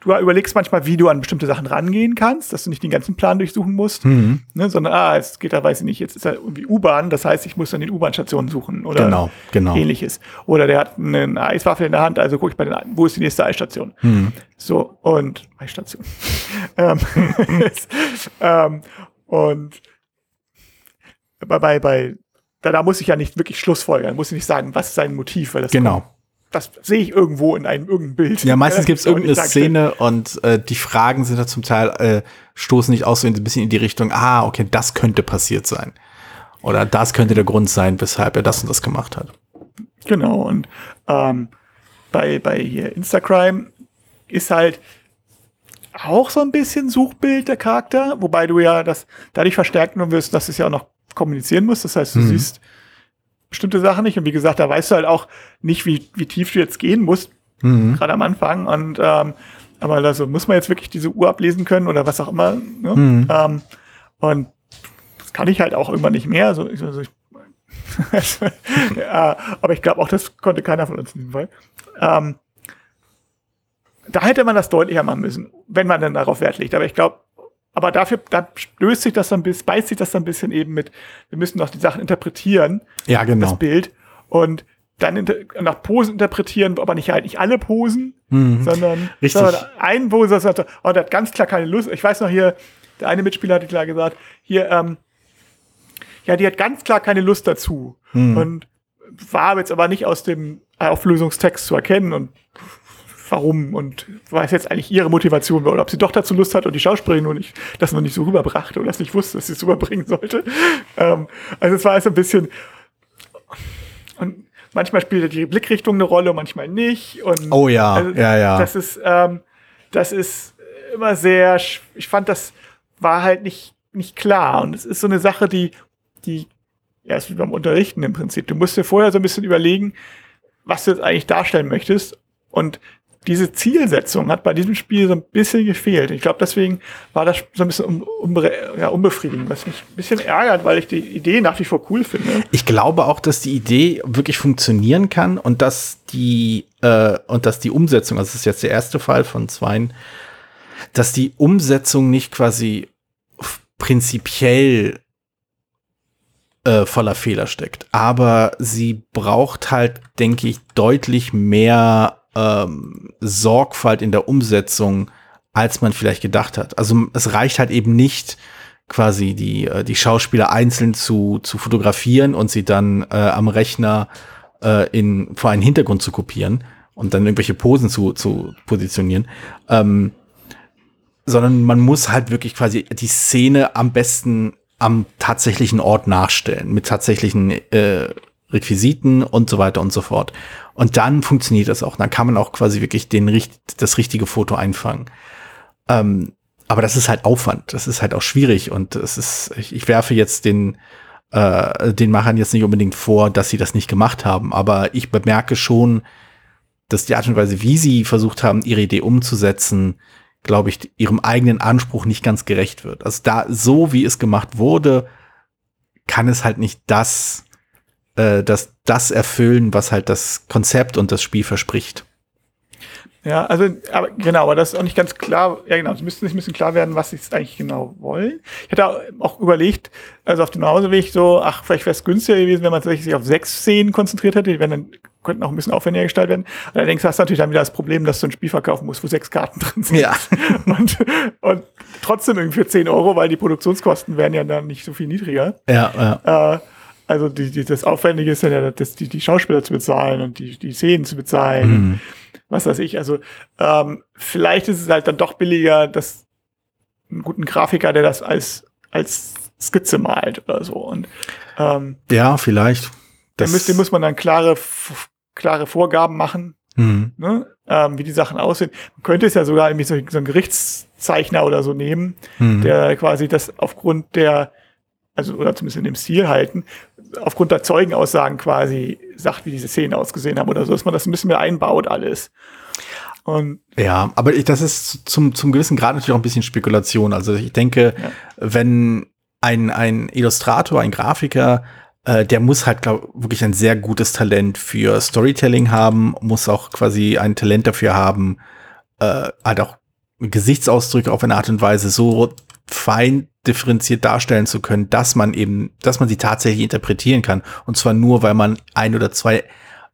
Speaker 3: du überlegst manchmal, wie du an bestimmte Sachen rangehen kannst, dass du nicht den ganzen Plan durchsuchen musst, mhm. ne, sondern ah, es geht da, weiß ich nicht, jetzt ist er irgendwie U-Bahn, das heißt, ich muss dann den U-Bahn-Stationen suchen oder
Speaker 2: genau, genau.
Speaker 3: ähnliches. Oder der hat eine Eiswaffe in der Hand, also gucke ich bei den, wo ist die nächste Eisstation? Mhm. So, und Eisstation. ähm, ähm, und bei, bei, bei da, da muss ich ja nicht wirklich Schlussfolgern, muss ich nicht sagen, was ist sein Motiv, weil das
Speaker 2: genau.
Speaker 3: Kommt, das sehe ich irgendwo in einem irgendeinem Bild.
Speaker 2: Ja, meistens gibt es irgendeine Szene und äh, die Fragen sind da zum Teil, äh, stoßen nicht aus so ein bisschen in die Richtung, ah, okay, das könnte passiert sein. Oder das könnte der Grund sein, weshalb er das und das gemacht hat.
Speaker 3: Genau, und ähm, bei, bei hier Instagram ist halt auch so ein bisschen Suchbild der Charakter, wobei du ja das dadurch verstärken wirst, dass es ja auch noch kommunizieren musst. Das heißt, du mhm. siehst bestimmte Sachen nicht. Und wie gesagt, da weißt du halt auch nicht, wie, wie tief du jetzt gehen musst, mhm. gerade am Anfang. Und ähm, aber also muss man jetzt wirklich diese Uhr ablesen können oder was auch immer. Ne? Mhm. Ähm, und das kann ich halt auch irgendwann nicht mehr. Also, also ich, ja, aber ich glaube auch, das konnte keiner von uns in diesem Fall. Ähm, da hätte man das deutlicher machen müssen, wenn man dann darauf Wert legt. Aber ich glaube, aber dafür, da löst sich das dann bis, beißt sich das dann ein bisschen eben mit, wir müssen noch die Sachen interpretieren.
Speaker 2: Ja, genau.
Speaker 3: Das Bild. Und dann nach Posen interpretieren, aber nicht halt nicht alle Posen, mhm. sondern,
Speaker 2: Richtig.
Speaker 3: sondern ein Pose, sagt, oh, der hat ganz klar keine Lust. Ich weiß noch hier, der eine Mitspieler hatte klar gesagt, hier, ähm, ja, die hat ganz klar keine Lust dazu. Mhm. Und war jetzt aber nicht aus dem Auflösungstext zu erkennen und warum und was jetzt eigentlich ihre Motivation war oder ob sie doch dazu Lust hat und die Schauspielerin nur nicht, das noch nicht so rüberbrachte oder das nicht wusste, dass sie es rüberbringen sollte. Ähm, also es war also ein bisschen und manchmal spielt die Blickrichtung eine Rolle, manchmal nicht. Und
Speaker 2: oh ja,
Speaker 3: also,
Speaker 2: ja, ja.
Speaker 3: Das ist, ähm, das ist immer sehr, ich fand, das war halt nicht, nicht klar. Und es ist so eine Sache, die, die, ja, ist wie beim Unterrichten im Prinzip. Du musst dir vorher so ein bisschen überlegen, was du jetzt eigentlich darstellen möchtest. Und diese Zielsetzung hat bei diesem Spiel so ein bisschen gefehlt. Ich glaube, deswegen war das so ein bisschen unbe ja, unbefriedigend, was mich ein bisschen ärgert, weil ich die Idee nach wie vor cool finde.
Speaker 2: Ich glaube auch, dass die Idee wirklich funktionieren kann und dass die äh, und dass die Umsetzung, also das ist jetzt der erste Fall von zweien, dass die Umsetzung nicht quasi prinzipiell äh, voller Fehler steckt. Aber sie braucht halt, denke ich, deutlich mehr ähm, Sorgfalt in der Umsetzung, als man vielleicht gedacht hat. Also es reicht halt eben nicht, quasi die, äh, die Schauspieler einzeln zu, zu fotografieren und sie dann äh, am Rechner äh, in, vor einen Hintergrund zu kopieren und dann irgendwelche Posen zu, zu positionieren. Ähm, sondern man muss halt wirklich quasi die Szene am besten am tatsächlichen Ort nachstellen, mit tatsächlichen äh, Requisiten und so weiter und so fort. Und dann funktioniert das auch. Dann kann man auch quasi wirklich den, das richtige Foto einfangen. Ähm, aber das ist halt Aufwand. Das ist halt auch schwierig. Und es ist, ich, ich werfe jetzt den, äh, den Machern jetzt nicht unbedingt vor, dass sie das nicht gemacht haben. Aber ich bemerke schon, dass die Art und Weise, wie sie versucht haben, ihre Idee umzusetzen, glaube ich, ihrem eigenen Anspruch nicht ganz gerecht wird. Also da, so wie es gemacht wurde, kann es halt nicht das äh, das, das erfüllen, was halt das Konzept und das Spiel verspricht.
Speaker 3: Ja, also, aber genau, aber das ist auch nicht ganz klar. Ja, genau, es müsste nicht ein bisschen klar werden, was sie eigentlich genau wollen. Ich hatte auch überlegt, also auf dem Nachhauseweg so, ach, vielleicht wäre es günstiger gewesen, wenn man sich auf sechs Szenen konzentriert hätte. Die dann, könnten auch ein bisschen aufwendiger gestaltet werden. Allerdings hast du natürlich dann wieder das Problem, dass du ein Spiel verkaufen musst, wo sechs Karten drin sind.
Speaker 2: Ja.
Speaker 3: Und, und trotzdem irgendwie für zehn Euro, weil die Produktionskosten werden ja dann nicht so viel niedriger.
Speaker 2: Ja,
Speaker 3: ja. Äh, also die, die, das Aufwendige ist ja, das, die, die Schauspieler zu bezahlen und die, die Szenen zu bezahlen. Mhm. was weiß ich. Also ähm, vielleicht ist es halt dann doch billiger, dass einen guten Grafiker, der das als, als Skizze malt oder so. Und ähm,
Speaker 2: ja, vielleicht.
Speaker 3: Das müsste, muss man dann klare, klare Vorgaben machen, mhm. ne? ähm, wie die Sachen aussehen. Man könnte es ja sogar irgendwie so, so einen Gerichtszeichner oder so nehmen, mhm. der quasi das aufgrund der, also oder zumindest in dem Stil halten, aufgrund der Zeugenaussagen quasi sagt, wie diese Szenen ausgesehen haben oder so, dass man das ein bisschen mehr einbaut alles.
Speaker 2: Und ja, aber ich, das ist zum, zum gewissen Grad natürlich auch ein bisschen Spekulation. Also ich denke, ja. wenn ein, ein Illustrator, ein Grafiker, äh, der muss halt, glaube wirklich ein sehr gutes Talent für Storytelling haben, muss auch quasi ein Talent dafür haben, äh, halt auch Gesichtsausdrücke auf eine Art und Weise so fein differenziert darstellen zu können, dass man eben, dass man sie tatsächlich interpretieren kann. Und zwar nur, weil man ein oder zwei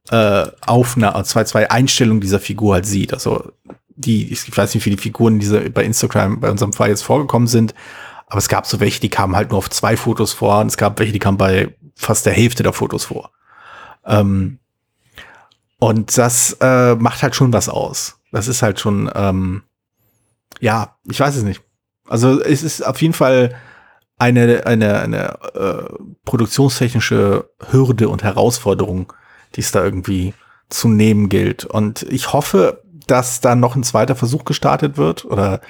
Speaker 2: äh, Aufnahmen, zwei, zwei Einstellungen dieser Figur halt sieht. Also die, ich weiß nicht, wie viele Figuren diese bei Instagram bei unserem Fall jetzt vorgekommen sind, aber es gab so welche, die kamen halt nur auf zwei Fotos vor und es gab welche, die kamen bei fast der Hälfte der Fotos vor. Ähm, und das äh, macht halt schon was aus. Das ist halt schon, ähm, ja, ich weiß es nicht. Also es ist auf jeden Fall eine, eine, eine äh, produktionstechnische Hürde und Herausforderung, die es da irgendwie zu nehmen gilt. Und ich hoffe, dass da noch ein zweiter Versuch gestartet wird oder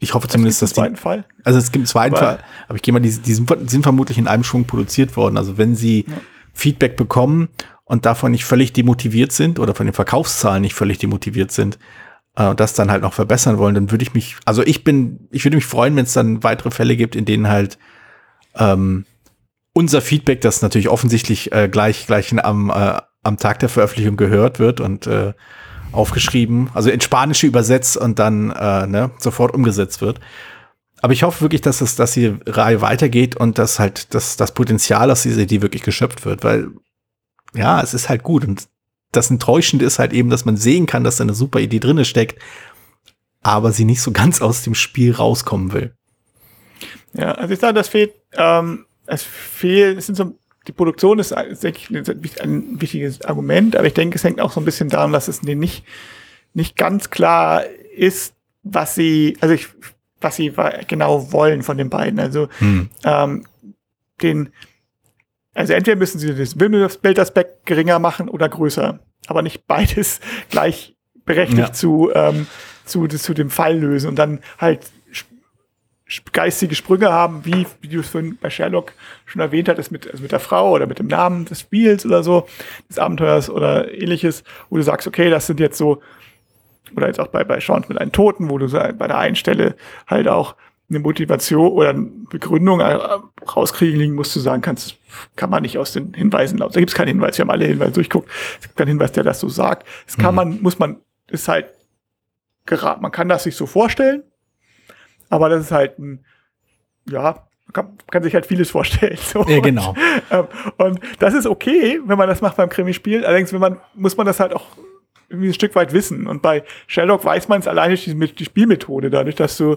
Speaker 2: ich hoffe zumindest, dass
Speaker 3: die. Zweiten Fall?
Speaker 2: Also es gibt einen zweiten Fall, aber ich gehe mal, die, die, sind, die sind vermutlich in einem Schwung produziert worden. Also wenn sie ja. Feedback bekommen und davon nicht völlig demotiviert sind oder von den Verkaufszahlen nicht völlig demotiviert sind, äh, das dann halt noch verbessern wollen, dann würde ich mich, also ich bin, ich würde mich freuen, wenn es dann weitere Fälle gibt, in denen halt ähm, unser Feedback, das natürlich offensichtlich äh, gleich, gleich am, äh, am Tag der Veröffentlichung gehört wird und äh, aufgeschrieben, also in Spanische übersetzt und dann äh, ne, sofort umgesetzt wird. Aber ich hoffe wirklich, dass es, dass die Reihe weitergeht und dass halt dass das Potenzial aus dieser Idee wirklich geschöpft wird, weil ja, es ist halt gut und das Enttäuschende ist halt eben, dass man sehen kann, dass da eine super Idee drinne steckt, aber sie nicht so ganz aus dem Spiel rauskommen will.
Speaker 3: Ja, also ich sage, das fehlt, ähm, es fehlt, es sind so die Produktion ist, denke ich, ein wichtiges Argument, aber ich denke, es hängt auch so ein bisschen daran, dass es nicht, nicht ganz klar ist, was sie, also ich, was sie genau wollen von den beiden. Also hm. ähm, den, also entweder müssen sie das Bildaspekt geringer machen oder größer, aber nicht beides gleich berechtigt ja. zu, ähm, zu, zu dem Fall lösen und dann halt geistige Sprünge haben, wie, wie du es vorhin bei Sherlock schon erwähnt hattest, mit, also mit der Frau oder mit dem Namen des Spiels oder so, des Abenteuers oder ähnliches, wo du sagst, okay, das sind jetzt so, oder jetzt auch bei, bei Chance mit einem Toten, wo du bei der einen Stelle halt auch eine Motivation oder eine Begründung äh, rauskriegen musst, du sagen kannst, kann man nicht aus den Hinweisen, da gibt es keinen Hinweis, wir haben alle Hinweise durchguckt, es gibt keinen Hinweis, der das so sagt. Das kann mhm. man, muss man, ist halt geraten, man kann das sich so vorstellen, aber das ist halt ein, ja, man kann, kann sich halt vieles vorstellen.
Speaker 2: So. Ja, genau.
Speaker 3: Und, ähm, und das ist okay, wenn man das macht beim Krimispiel. Allerdings, wenn man, muss man das halt auch irgendwie ein Stück weit wissen. Und bei Sherlock weiß man es alleine durch die, die Spielmethode, dadurch, dass du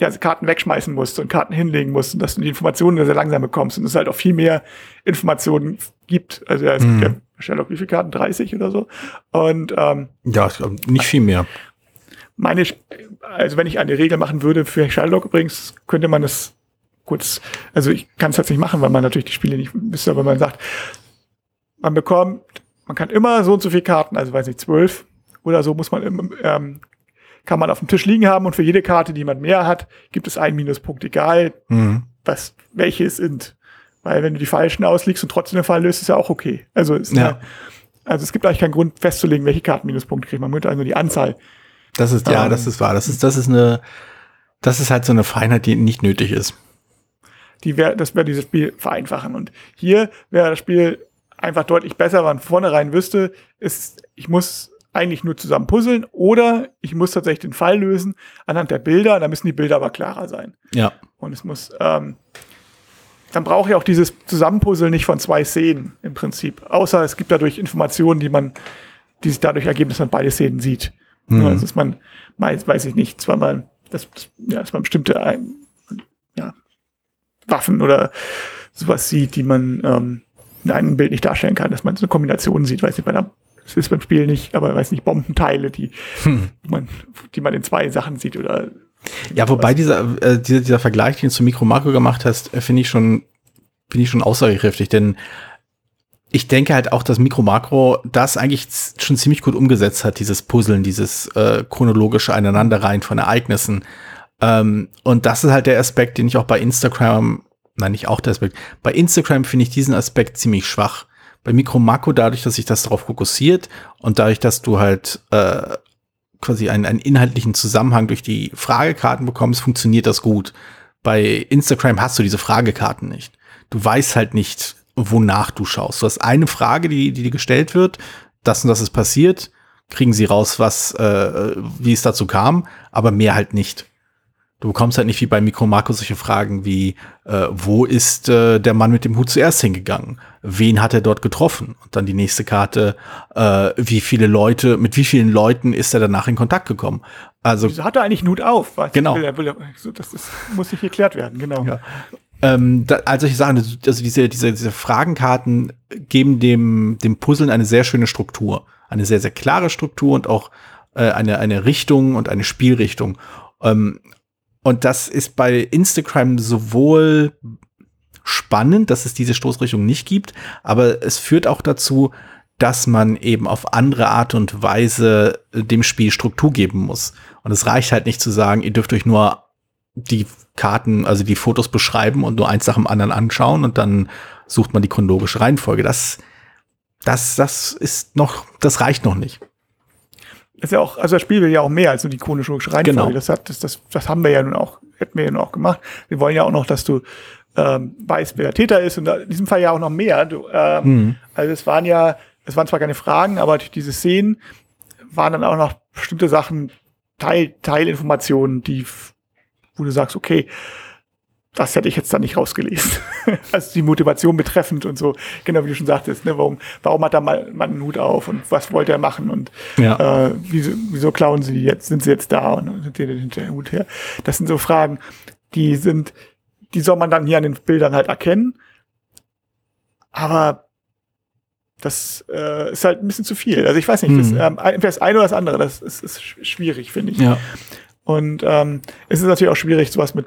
Speaker 3: ja, Karten wegschmeißen musst und Karten hinlegen musst und dass du die Informationen sehr langsam bekommst und es halt auch viel mehr Informationen gibt. Also ja, es mhm. gibt ja Sherlock, wie viele Karten? 30 oder so. Und ähm,
Speaker 2: ja, nicht viel mehr
Speaker 3: meine, also wenn ich eine Regel machen würde für Sherlock übrigens, könnte man das kurz, also ich kann es jetzt nicht machen, weil man natürlich die Spiele nicht wüsste, aber man sagt, man bekommt, man kann immer so und so viele Karten, also weiß nicht, zwölf oder so muss man, ähm, kann man auf dem Tisch liegen haben und für jede Karte, die man mehr hat, gibt es einen Minuspunkt, egal mhm. was, welche es sind. Weil wenn du die falschen auslegst und trotzdem den Fall löst, ist ja auch okay. Also, ist ja. Eine, also es gibt eigentlich keinen Grund festzulegen, welche Karten Minuspunkte kriegt. Man muss also die Anzahl
Speaker 2: das ist, ja, ähm, das ist wahr. Das ist, das ist eine, das ist halt so eine Feinheit, die nicht nötig ist.
Speaker 3: Die wär, das wäre dieses Spiel vereinfachen. Und hier wäre das Spiel einfach deutlich besser, wenn man vornherein wüsste, ist, ich muss eigentlich nur zusammen puzzeln oder ich muss tatsächlich den Fall lösen anhand der Bilder. Da müssen die Bilder aber klarer sein.
Speaker 2: Ja.
Speaker 3: Und es muss, ähm, dann brauche ich auch dieses Zusammenpuzzeln nicht von zwei Szenen im Prinzip. Außer es gibt dadurch Informationen, die man, die sich dadurch ergeben, dass man beide Szenen sieht. Mhm. Also dass man, weiß ich nicht, zweimal, dass, ja, dass man bestimmte ja, Waffen oder sowas sieht, die man ähm, in einem Bild nicht darstellen kann, dass man so eine Kombination sieht, weiß nicht, bei einer es ist beim Spiel nicht, aber weiß nicht, Bombenteile, die,
Speaker 2: Hm.
Speaker 3: man, die man in zwei Sachen sieht oder
Speaker 2: Ja, wobei dieser, äh, dieser, dieser Vergleich, den du zu Mikro Makro gemacht hast, äh, finde ich schon, finde ich schon aussagekräftig, denn ich denke halt auch, dass Mikro Makro das eigentlich schon ziemlich gut umgesetzt hat, dieses Puzzeln, dieses äh, chronologische Aneinanderreihen von Ereignissen. Ähm, und das ist halt der Aspekt, den ich auch bei Instagram, nein, nicht auch der Aspekt, bei Instagram finde ich diesen Aspekt ziemlich schwach. Bei Mikro Makro dadurch, dass sich das darauf fokussiert und dadurch, dass du halt äh, quasi einen, einen inhaltlichen Zusammenhang durch die Fragekarten bekommst, funktioniert das gut. Bei Instagram hast du diese Fragekarten nicht. Du weißt halt nicht, wonach du schaust. Du hast eine Frage, die, die dir gestellt wird, das und das ist passiert, kriegen sie raus, was, äh, wie es dazu kam, aber mehr halt nicht. Du bekommst halt nicht wie bei Mikro Marco solche Fragen wie, äh, wo ist äh, der Mann mit dem Hut zuerst hingegangen? Wen hat er dort getroffen? Und dann die nächste Karte, äh, wie viele Leute, mit wie vielen Leuten ist er danach in Kontakt gekommen? Also
Speaker 3: Wieso hat er eigentlich einen Hut auf? Was
Speaker 2: Genau.
Speaker 3: Will er, will so, das ist, muss nicht geklärt werden, genau.
Speaker 2: Ja. Ähm, da, also ich sage, also diese, diese, diese Fragenkarten geben dem, dem Puzzeln eine sehr schöne Struktur. Eine sehr, sehr klare Struktur und auch äh, eine, eine Richtung und eine Spielrichtung. Ähm, und das ist bei Instagram sowohl spannend, dass es diese Stoßrichtung nicht gibt, aber es führt auch dazu, dass man eben auf andere Art und Weise dem Spiel Struktur geben muss. Und es reicht halt nicht zu sagen, ihr dürft euch nur die Karten, also die Fotos beschreiben und nur eins nach dem anderen anschauen und dann sucht man die chronologische Reihenfolge. Das, das, das ist noch, das reicht noch nicht.
Speaker 3: Ist ja auch, also das Spiel will ja auch mehr als nur die chronologische Reihenfolge.
Speaker 2: Genau.
Speaker 3: Das, hat, das, das, das haben wir ja nun auch, hätten wir ja nun auch gemacht. Wir wollen ja auch noch, dass du ähm, weißt, wer der Täter ist und in diesem Fall ja auch noch mehr. Du, ähm,
Speaker 2: Mhm.
Speaker 3: Also es waren ja, es waren zwar keine Fragen, aber durch diese Szenen waren dann auch noch bestimmte Sachen, Teil, Teilinformationen, die, wo du sagst, okay, das hätte ich jetzt da nicht rausgelesen. also die Motivation betreffend und so, genau wie du schon sagtest, ne, warum, warum hat da mal man einen Hut auf und was wollte er machen und
Speaker 2: Ja.
Speaker 3: äh, wieso, wieso klauen sie jetzt, sind sie jetzt da und sind denn hinter dem Hut her? Das sind so Fragen, die sind, die soll man dann hier an den Bildern halt erkennen. Aber das äh, ist halt ein bisschen zu viel. Also ich weiß nicht, das,
Speaker 2: Mhm.
Speaker 3: ähm, entweder das eine oder das andere, das ist, ist sch- schwierig, finde ich.
Speaker 2: Ja.
Speaker 3: Und ähm, es ist natürlich auch schwierig, sowas mit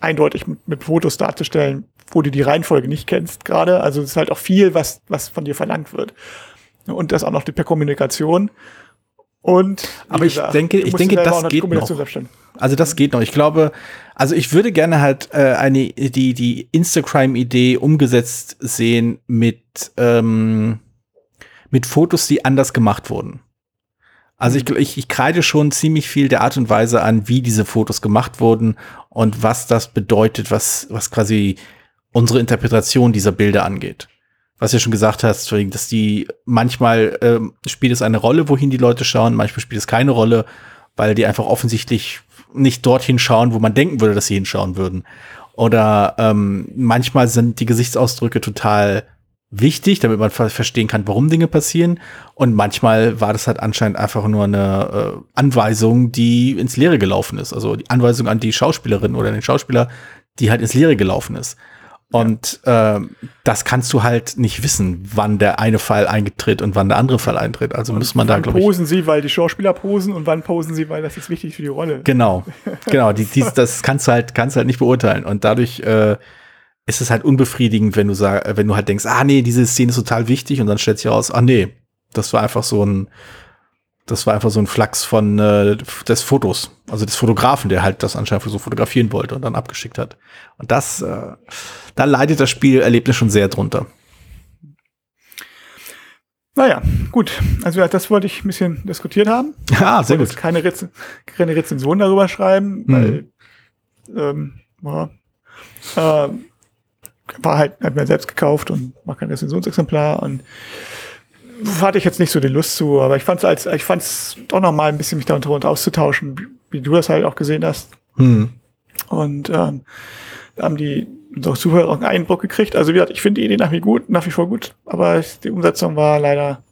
Speaker 3: eindeutig mit, mit Fotos darzustellen, wo du die Reihenfolge nicht kennst gerade. Also es ist halt auch viel, was, was von dir verlangt wird. Und das auch noch per Kommunikation. Und
Speaker 2: Aber ich denke- ich denke, das geht noch. Also das geht noch. Ich glaube, also ich würde gerne halt äh, eine die die Instagram-Idee umgesetzt sehen mit ähm, mit Fotos, die anders gemacht wurden. Also ich, ich, ich kreide schon ziemlich viel der Art und Weise an, wie diese Fotos gemacht wurden und was das bedeutet, was was quasi unsere Interpretation dieser Bilder angeht. Was du ja schon gesagt hast, dass die manchmal ähm, spielt es eine Rolle, wohin die Leute schauen, manchmal spielt es keine Rolle, weil die einfach offensichtlich nicht dorthin schauen, wo man denken würde, dass sie hinschauen würden. Oder ähm, manchmal sind die Gesichtsausdrücke total wichtig, damit man ver verstehen kann, warum Dinge passieren. Und manchmal war das halt anscheinend einfach nur eine äh, Anweisung, die ins Leere gelaufen ist. Also die Anweisung an die Schauspielerin oder den Schauspieler, die halt ins Leere gelaufen ist. Und ähm, das kannst du halt nicht wissen, wann der eine Fall eingetritt und wann der andere Fall eintritt. Also muss man da, glaube ich,
Speaker 3: posen sie, weil die Schauspieler posen und wann posen sie, weil das ist wichtig für die Rolle.
Speaker 2: Genau, genau. Die, die, das kannst du halt, kannst du halt nicht beurteilen. Und dadurch äh, ist es halt unbefriedigend, wenn du sag, wenn du halt denkst, ah nee, diese Szene ist total wichtig und dann stellt sich raus, ah nee, das war einfach so ein, das war einfach so ein Flachs von äh, des Fotos, also des Fotografen, der halt das anscheinend so fotografieren wollte und dann abgeschickt hat. Und das, äh, da leidet das Spielerlebnis schon sehr drunter.
Speaker 3: Naja, gut. Also ja, das wollte ich ein bisschen diskutiert haben.
Speaker 2: Ah, sehr gut.
Speaker 3: keine, Rez keine Rezension darüber schreiben,
Speaker 2: Mhm.
Speaker 3: weil ähm, ja, ähm, war halt, hat mir selbst gekauft und war kein Rezensionsexemplar und hatte ich jetzt nicht so die Lust zu, aber ich fand es als, ich fand es doch noch mal ein bisschen mich darunter auszutauschen, wie, du das halt auch gesehen hast.
Speaker 2: Hm.
Speaker 3: Und ähm, haben die unsere Zuhörer auch einen Eindruck gekriegt. Also wie gesagt, ich finde die Idee nach wie gut, nach wie vor gut, aber die Umsetzung war leider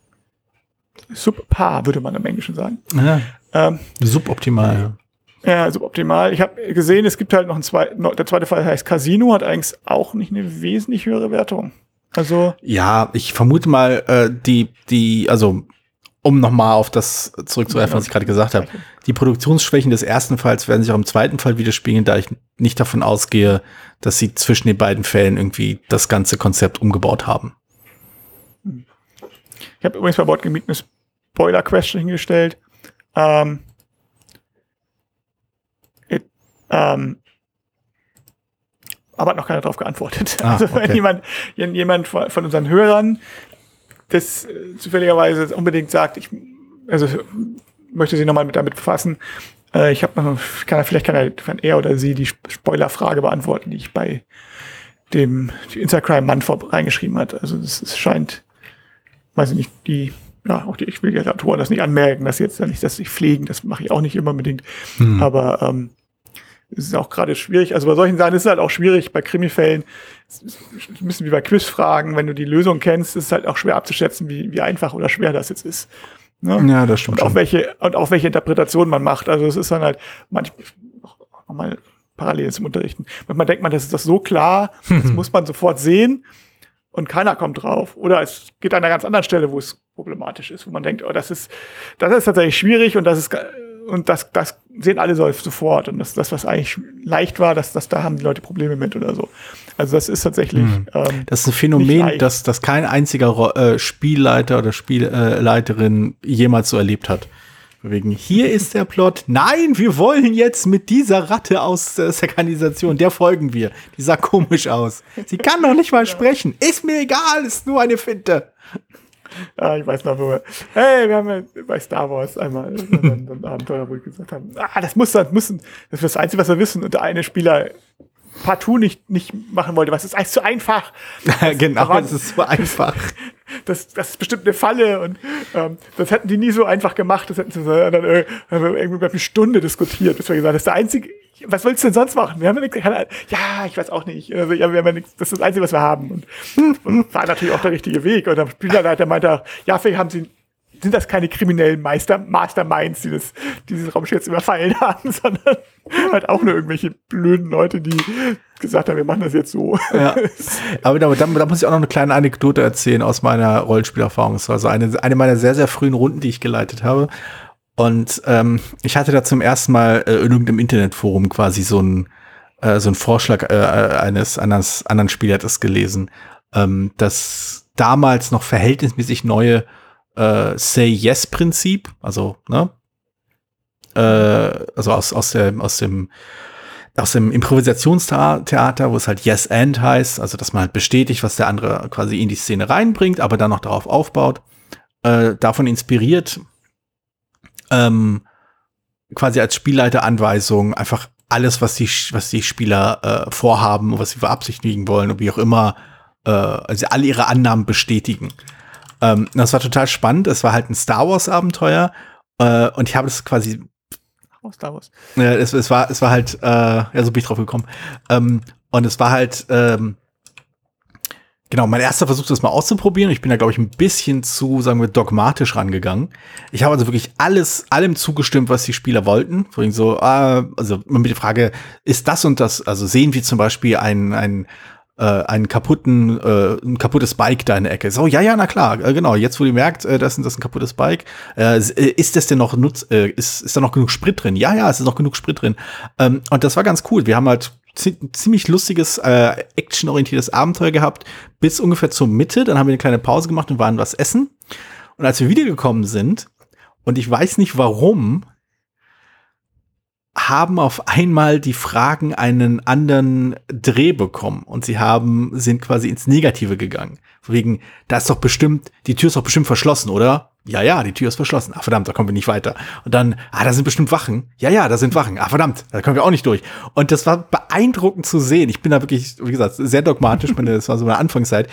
Speaker 3: subpar, würde man im Englischen sagen.
Speaker 2: Ja,
Speaker 3: Ähm,
Speaker 2: suboptimal.
Speaker 3: Ja, suboptimal. Ich habe gesehen, es gibt halt noch einen zweiten, der zweite Fall heißt Casino, hat eigentlich auch nicht eine wesentlich höhere Wertung. Also,
Speaker 2: Ja, ich vermute mal, äh, die, die, also um nochmal auf das zurückzugreifen, was ich gerade gesagt habe. Die Produktionsschwächen des ersten Falls werden sich auch im zweiten Fall widerspiegeln, da ich nicht davon ausgehe, dass sie zwischen den beiden Fällen irgendwie das ganze Konzept umgebaut haben.
Speaker 3: Ich habe übrigens bei Bordgemiet eine Spoiler-Question hingestellt. Ähm, ähm, aber hat noch keiner darauf geantwortet. Ah, also wenn okay. jemand, jemand von unseren Hörern das äh, zufälligerweise unbedingt sagt, ich also möchte sie nochmal mit damit befassen. Äh, ich habe noch, kann, vielleicht kann er, kann er oder sie die Spoilerfrage beantworten, die ich bei dem Instagram-Mann reingeschrieben hat. Also es scheint, weiß ich nicht, die, ja, auch die, ich will jetzt Autoren das nicht anmerken, dass jetzt nicht, dass sie pflegen, das mache ich auch nicht immer unbedingt. Hm. Aber ähm, ist auch gerade schwierig. Also bei solchen Sachen ist es halt auch schwierig, bei Krimifällen, ein bisschen wie bei Quizfragen, wenn du die Lösung kennst, ist es halt auch schwer abzuschätzen, wie, wie einfach oder schwer das jetzt ist.
Speaker 2: Ne? Ja, das stimmt.
Speaker 3: Und auch, welche, und auch welche Interpretation man macht. Also es ist dann halt manchmal nochmal parallel zum Unterrichten. Manchmal denkt man, das ist das so klar, das muss man sofort sehen und keiner kommt drauf. Oder es geht an einer ganz anderen Stelle, wo es problematisch ist, wo man denkt, oh, das ist, das ist tatsächlich schwierig und das ist und das, das sehen alle sofort. Und das, das, was eigentlich leicht war, das, das, da haben die Leute Probleme mit oder so. Also das ist tatsächlich. Mhm.
Speaker 2: Ähm, das ist ein Phänomen, das, das kein einziger äh, Spielleiter oder Spielleiterin jemals so erlebt hat. Wegen hier ist der Plot. Nein, wir wollen jetzt mit dieser Ratte aus der Kanalisation, der folgen wir. Die sah komisch aus. Sie kann doch nicht mal sprechen. Ist mir egal, ist nur eine Finte.
Speaker 3: Ah, ich weiß noch, wo wir, hey, wir haben ja bei Star Wars einmal ein Abenteuer, wo wir gesagt haben, ah, das muss, das müssen, das ist das Einzige, was wir wissen. Und der eine Spieler partout nicht, nicht machen wollte, was ist alles zu einfach.
Speaker 2: Das, genau, das ist zu einfach.
Speaker 3: Das, das ist bestimmt eine Falle und ähm, das hätten die nie so einfach gemacht. Das hätten sie dann äh, irgendwie eine Stunde diskutiert, bis wir gesagt haben, das ist der einzige, was willst du denn sonst machen? Wir haben ja nichts, ja, ich weiß auch nicht. Also, ja, wir haben ja nichts, das ist das Einzige, was wir haben. Und, und war natürlich auch der richtige Weg. Und der Spielleiter meinte, ja, vielleicht haben sie sind das keine kriminellen Meister, Masterminds, die das, dieses Raumschiff jetzt überfallen haben, sondern halt auch nur irgendwelche blöden Leute, die gesagt haben, wir machen das jetzt so.
Speaker 2: Ja. Aber da, da, da muss ich auch noch eine kleine Anekdote erzählen aus meiner Rollenspielerfahrung. Das war so eine, eine meiner sehr, sehr frühen Runden, die ich geleitet habe. Und ähm, ich hatte da zum ersten Mal äh, in irgendeinem Internetforum quasi so ein äh, so ein Vorschlag äh, eines, eines anderen Spielers gelesen, ähm, dass damals noch verhältnismäßig neue äh, Say-Yes-Prinzip, also, ne? Äh, also aus, aus, der, aus dem aus dem Improvisationstheater, wo es halt Yes and heißt, also dass man halt bestätigt, was der andere quasi in die Szene reinbringt, aber dann noch darauf aufbaut, äh, davon inspiriert ähm, quasi als Spielleiteranweisung einfach alles, was die, was die Spieler äh, vorhaben, was sie beabsichtigen wollen und wie auch immer, äh, also alle ihre Annahmen bestätigen. Ähm, das war total spannend. Es war halt ein Star Wars Abenteuer äh, und ich habe das quasi
Speaker 3: oh, Star Wars.
Speaker 2: Äh, es, es, war, es war halt, äh, ja, so bin ich drauf gekommen. Ähm, und es war halt, ähm, Genau, mein erster Versuch, das mal auszuprobieren. Ich bin da, glaube ich, ein bisschen zu, sagen wir, dogmatisch rangegangen. Ich habe also wirklich alles, allem zugestimmt, was die Spieler wollten. Vorhin so, äh, also mit der Frage, ist das und das, also sehen wir zum Beispiel ein, ein, äh, einen kaputten, äh, ein kaputtes Bike da in der Ecke. So, ja, ja, na klar, äh, genau. Jetzt, wo ihr merkt, äh, das, das ein kaputtes Bike, äh, äh, ist das denn noch nutz, äh, ist, ist da noch genug Sprit drin? Ja, ja, es ist noch genug Sprit drin. Ähm, und das war ganz cool. Wir haben halt ziemlich lustiges, äh, actionorientiertes Abenteuer gehabt, bis ungefähr zur Mitte. Dann haben wir eine kleine Pause gemacht und waren was essen. Und als wir wiedergekommen sind, und ich weiß nicht warum, haben auf einmal die Fragen einen anderen Dreh bekommen und sie haben, sind quasi ins Negative gegangen. Wegen, da ist doch bestimmt, die Tür ist doch bestimmt verschlossen, oder? Ja, ja, die Tür ist verschlossen. Ah, verdammt, da kommen wir nicht weiter. Und dann, ah, da sind bestimmt Wachen. Ja, ja, da sind Wachen. Ah, verdammt, da kommen wir auch nicht durch. Und das war beeindruckend zu sehen. Ich bin da wirklich, wie gesagt, sehr dogmatisch, meine, das war so meine Anfangszeit,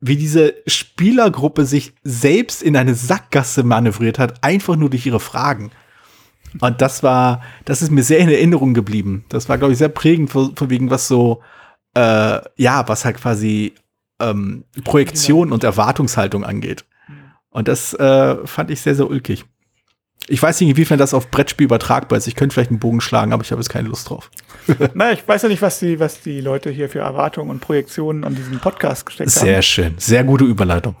Speaker 2: wie diese Spielergruppe sich selbst in eine Sackgasse manövriert hat, einfach nur durch ihre Fragen. Und das war, das ist mir sehr in Erinnerung geblieben. Das war, glaube ich, sehr prägend, von, wegen was so, äh, ja, was halt quasi ähm, Projektion und Erwartungshaltung angeht. Und das äh, fand ich sehr, sehr ulkig. Ich weiß nicht, inwiefern das auf Brettspiel übertragbar ist. Ich könnte vielleicht einen Bogen schlagen, aber ich habe jetzt keine Lust drauf.
Speaker 3: Na, ich weiß ja nicht, was die, was die Leute hier für Erwartungen und Projektionen an diesem Podcast gesteckt
Speaker 2: sehr haben. Sehr schön. Sehr gute Überleitung.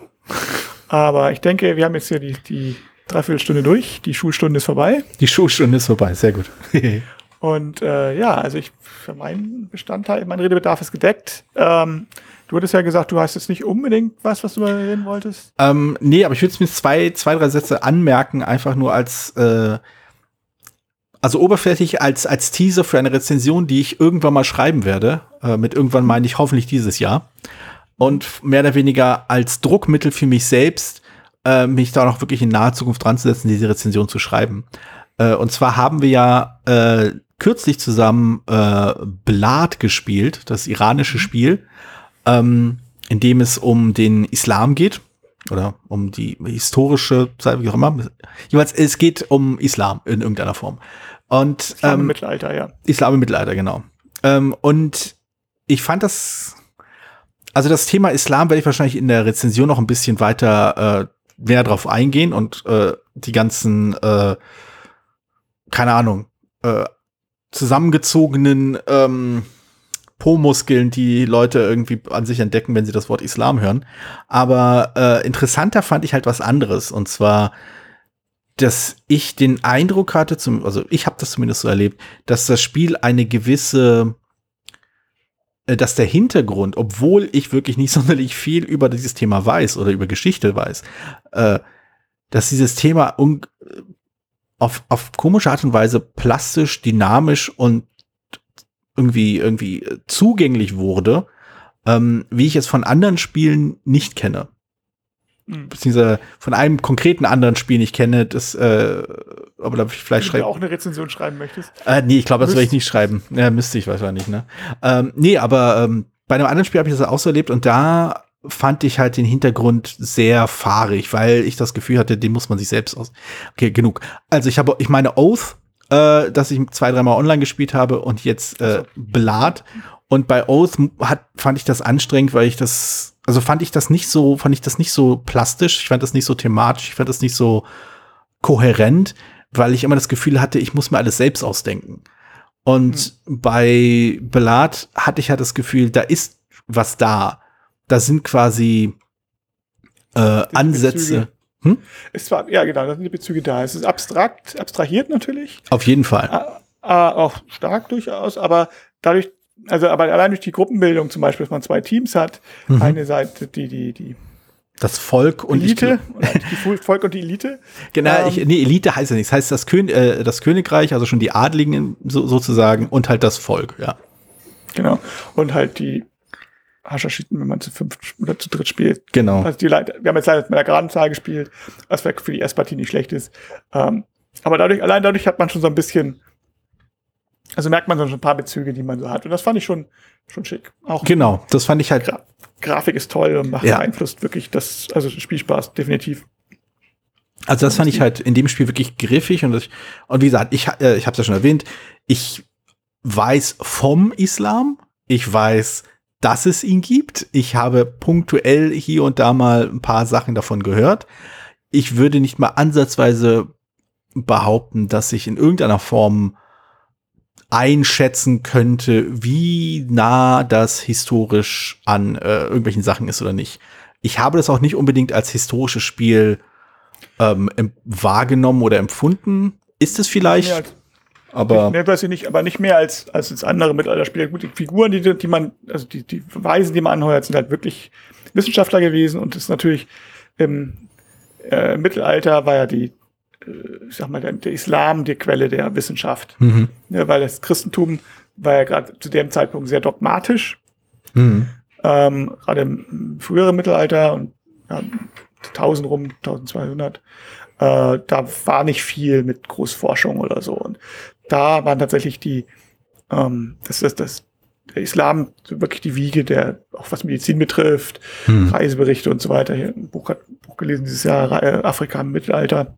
Speaker 3: Aber ich denke, wir haben jetzt hier die, die Dreiviertelstunde durch. Die Schulstunde ist vorbei.
Speaker 2: Die Schulstunde ist vorbei, sehr gut.
Speaker 3: Und äh, ja, also ich für meinen Bestandteil, mein Redebedarf ist gedeckt. Ähm, du hattest ja gesagt, du hast jetzt nicht unbedingt was, was du mal reden wolltest.
Speaker 2: ähm, nee, aber ich würde es mir zwei, zwei, drei Sätze anmerken, einfach nur als, äh, also oberflächlich als, als Teaser für eine Rezension, die ich irgendwann mal schreiben werde. Äh, mit irgendwann meine ich hoffentlich dieses Jahr. Und mehr oder weniger als Druckmittel für mich selbst, äh, mich da noch wirklich in naher Zukunft dran zu setzen, diese Rezension zu schreiben. Äh, und zwar haben wir ja äh, kürzlich zusammen äh, Blad gespielt, das iranische Spiel, ähm, in dem es um den Islam geht oder um die historische Zeit, wie auch immer. Jeweils, es geht um Islam in irgendeiner Form. Und
Speaker 3: Islam im
Speaker 2: ähm,
Speaker 3: Mittelalter, ja.
Speaker 2: Islam im Mittelalter, genau. Ähm, und ich fand das, also das Thema Islam werde ich wahrscheinlich in der Rezension noch ein bisschen weiter äh, mehr drauf eingehen und äh, die ganzen, äh, keine Ahnung, äh, zusammengezogenen ähm, Po-Muskeln, die Leute irgendwie an sich entdecken, wenn sie das Wort Islam hören. Aber äh, interessanter fand ich halt was anderes. Und zwar, dass ich den Eindruck hatte, zum, also ich habe das zumindest so erlebt, dass das Spiel eine gewisse, dass der Hintergrund, obwohl ich wirklich nicht sonderlich viel über dieses Thema weiß oder über Geschichte weiß, äh, dass dieses Thema un auf, auf komische Art und Weise plastisch, dynamisch und irgendwie, irgendwie äh, zugänglich wurde, ähm, wie ich es von anderen Spielen nicht kenne.
Speaker 3: Mhm.
Speaker 2: Beziehungsweise von einem konkreten anderen Spiel nicht kenne, das, äh, aber da vielleicht
Speaker 3: Wenn du
Speaker 2: schreibe
Speaker 3: auch eine Rezension schreiben möchtest.
Speaker 2: äh, nee, ich glaube, das werde ich nicht schreiben. Ja, müsste ich wahrscheinlich, ne? Ähm, nee, aber ähm, bei einem anderen Spiel habe ich das auch so erlebt und da fand ich halt den Hintergrund sehr fahrig, weil ich das Gefühl hatte, den muss man sich selbst aus. Okay, genug. Also ich habe, ich meine Oath, äh, dass ich zwei, dreimal online gespielt habe und jetzt äh, Blad. Und bei Oath hat, fand ich das anstrengend, weil ich das, also fand ich das nicht so, fand ich das nicht so plastisch, ich fand das nicht so thematisch, ich fand das nicht so kohärent, weil ich immer das Gefühl hatte, ich muss mir alles selbst ausdenken. Und bei Belad hatte ich ja das Gefühl, da ist was da. Da sind quasi äh, Ansätze. Hm?
Speaker 3: Es war, ja, genau, da sind die Bezüge da. Es ist abstrakt, abstrahiert natürlich,
Speaker 2: Auf jeden Fall.
Speaker 3: äh, äh, auch stark durchaus, aber dadurch, also aber allein durch die Gruppenbildung zum Beispiel, dass man zwei Teams hat,
Speaker 2: Mhm.
Speaker 3: eine Seite, die, die, die
Speaker 2: Das Volk und
Speaker 3: Elite, die Volk und die Elite.
Speaker 2: Genau,
Speaker 3: Ähm,
Speaker 2: ich, nee, Elite heißt ja nichts. Heißt das, Kön äh, das Königreich, also schon die Adligen so, sozusagen und halt das Volk, ja.
Speaker 3: Genau. Und halt die Haschaschiten, wenn man zu fünft oder zu dritt spielt.
Speaker 2: Genau.
Speaker 3: Also die Leute, wir haben jetzt leider mit einer geraden Zahl gespielt, was vielleicht für die erste Partie nicht schlecht ist. Ähm, aber dadurch, allein dadurch hat man schon so ein bisschen, also merkt man so ein paar Bezüge, die man so hat. Und das fand ich schon, schon schick. Auch
Speaker 2: Genau, das fand ich halt.
Speaker 3: Gra Grafik ist toll und macht
Speaker 2: Ja.
Speaker 3: beeinflusst wirklich das, also Spielspaß, definitiv.
Speaker 2: Also das fand ich halt in dem Spiel wirklich griffig und ich, und wie gesagt, ich, äh, ich habe es ja schon erwähnt, ich weiß vom Islam, ich weiß, dass es ihn gibt, ich habe punktuell hier und da mal ein paar Sachen davon gehört. Ich würde nicht mal ansatzweise behaupten, dass ich in irgendeiner Form einschätzen könnte, wie nah das historisch an äh, irgendwelchen Sachen ist oder nicht. Ich habe das auch nicht unbedingt als historisches Spiel ähm, wahrgenommen oder empfunden. Ist es vielleicht,
Speaker 3: als,
Speaker 2: aber
Speaker 3: mehr weiß ich nicht, aber nicht mehr als, als jetzt andere Mittelalterspiele. Gut, die Figuren, die, die man, also die, die Weisen, die man anheuert, sind halt wirklich Wissenschaftler gewesen und das ist natürlich im äh, Mittelalter war ja die, äh, ich sag mal, der, der Islam die Quelle der Wissenschaft.
Speaker 2: Mhm.
Speaker 3: Ja, weil das Christentum war ja gerade zu dem Zeitpunkt sehr dogmatisch,
Speaker 2: Mhm.
Speaker 3: ähm, gerade im früheren Mittelalter und ja, 1000 rum, 1200, äh, da war nicht viel mit Großforschung oder so. Und da waren tatsächlich die, ähm, das ist das, der Islam wirklich die Wiege, der auch was Medizin betrifft,
Speaker 2: Mhm.
Speaker 3: Reiseberichte und so weiter. Hier ein Buch hat ein Buch gelesen dieses Jahr, Afrika im Mittelalter.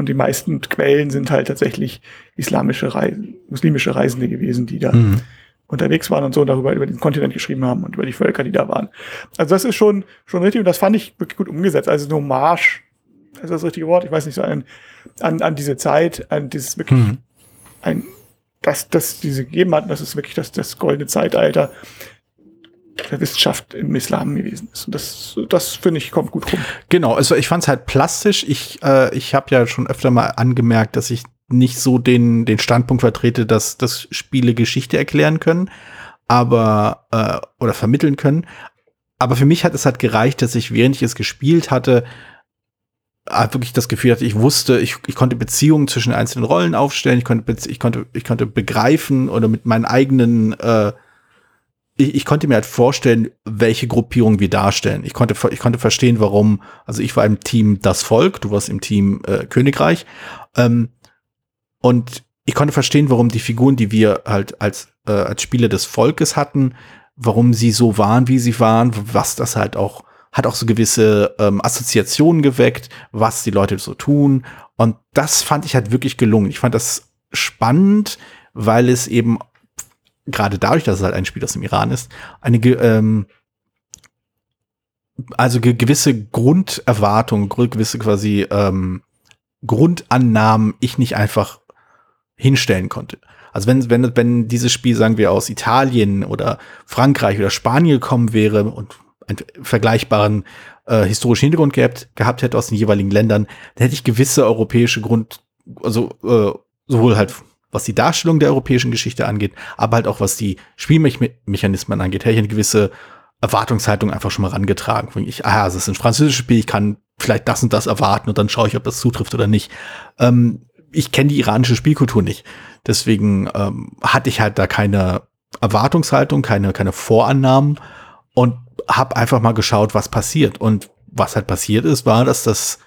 Speaker 3: Und die meisten Quellen sind halt tatsächlich islamische Reisen, muslimische Reisende gewesen, die da
Speaker 2: Mhm.
Speaker 3: unterwegs waren und so darüber über den Kontinent geschrieben haben und über die Völker, die da waren. Also das ist schon, schon richtig und das fand ich wirklich gut umgesetzt. Also eine Hommage, ist das das richtige Wort? Ich weiß nicht, so an, an, an diese Zeit, an dieses wirklich,
Speaker 2: Mhm.
Speaker 3: ein, dass das diese gegeben hat, das ist wirklich das, das goldene Zeitalter. Der Wissenschaft im Islam gewesen ist. Und das, das finde ich, kommt gut rum.
Speaker 2: Genau, also ich fand es halt plastisch. Ich, äh, ich habe ja schon öfter mal angemerkt, dass ich nicht so den, den Standpunkt vertrete, dass, dass Spiele Geschichte erklären können, aber äh, oder vermitteln können. Aber für mich hat es halt gereicht, dass ich, während ich es gespielt hatte, halt wirklich das Gefühl hatte, ich wusste, ich, ich konnte Beziehungen zwischen einzelnen Rollen aufstellen, ich konnte, ich konnte, ich konnte begreifen oder mit meinen eigenen äh, ich, ich konnte mir halt vorstellen, welche Gruppierung wir darstellen. Ich konnte, ich konnte verstehen, warum, also ich war im Team Das Volk, du warst im Team äh, Königreich. Ähm, und ich konnte verstehen, warum die Figuren, die wir halt als, äh, als Spieler des Volkes hatten, warum sie so waren, wie sie waren, was das halt auch, hat auch so gewisse ähm, Assoziationen geweckt, was die Leute so tun. Und das fand ich halt wirklich gelungen. Ich fand das spannend, weil es eben gerade dadurch, dass es halt ein Spiel aus dem Iran ist, eine ähm, also ge gewisse Grunderwartungen, gewisse quasi ähm, Grundannahmen ich nicht einfach hinstellen konnte. Also wenn, wenn, wenn dieses Spiel, sagen wir, aus Italien oder Frankreich oder Spanien gekommen wäre und einen vergleichbaren äh, historischen Hintergrund gehabt, gehabt hätte aus den jeweiligen Ländern, dann hätte ich gewisse europäische Grund, also äh, sowohl halt was die Darstellung der europäischen Geschichte angeht, aber halt auch was die Spielmechanismen angeht, hätte ich eine gewisse Erwartungshaltung einfach schon mal rangetragen. Ich, ah, es ist ein französisches Spiel, ich kann vielleicht das und das erwarten und dann schaue ich, ob das zutrifft oder nicht. Ähm, ich kenne die iranische Spielkultur nicht. Deswegen ähm, hatte ich halt da keine Erwartungshaltung, keine, keine Vorannahmen und habe einfach mal geschaut, was passiert. Und was halt passiert ist, war, dass das,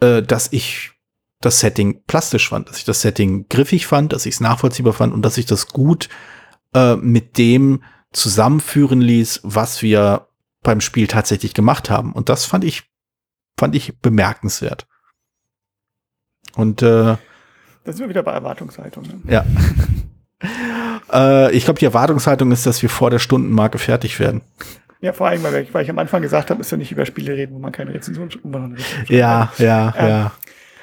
Speaker 2: äh, dass ich das Setting plastisch fand, dass ich das Setting griffig fand, dass ich es nachvollziehbar fand und dass ich das gut äh, mit dem zusammenführen ließ, was wir beim Spiel tatsächlich gemacht haben. Und das fand ich, fand ich bemerkenswert. Und äh,
Speaker 3: da sind wir wieder bei Erwartungshaltung. Ne?
Speaker 2: Ja. äh, ich glaube, die Erwartungshaltung ist, dass wir vor der Stundenmarke fertig werden.
Speaker 3: Ja, vor allem, weil ich, weil ich am Anfang gesagt habe, ist ja nicht über Spiele reden, wo man keine Rezension, wo man
Speaker 2: Rezension Ja, ja, ähm, ja.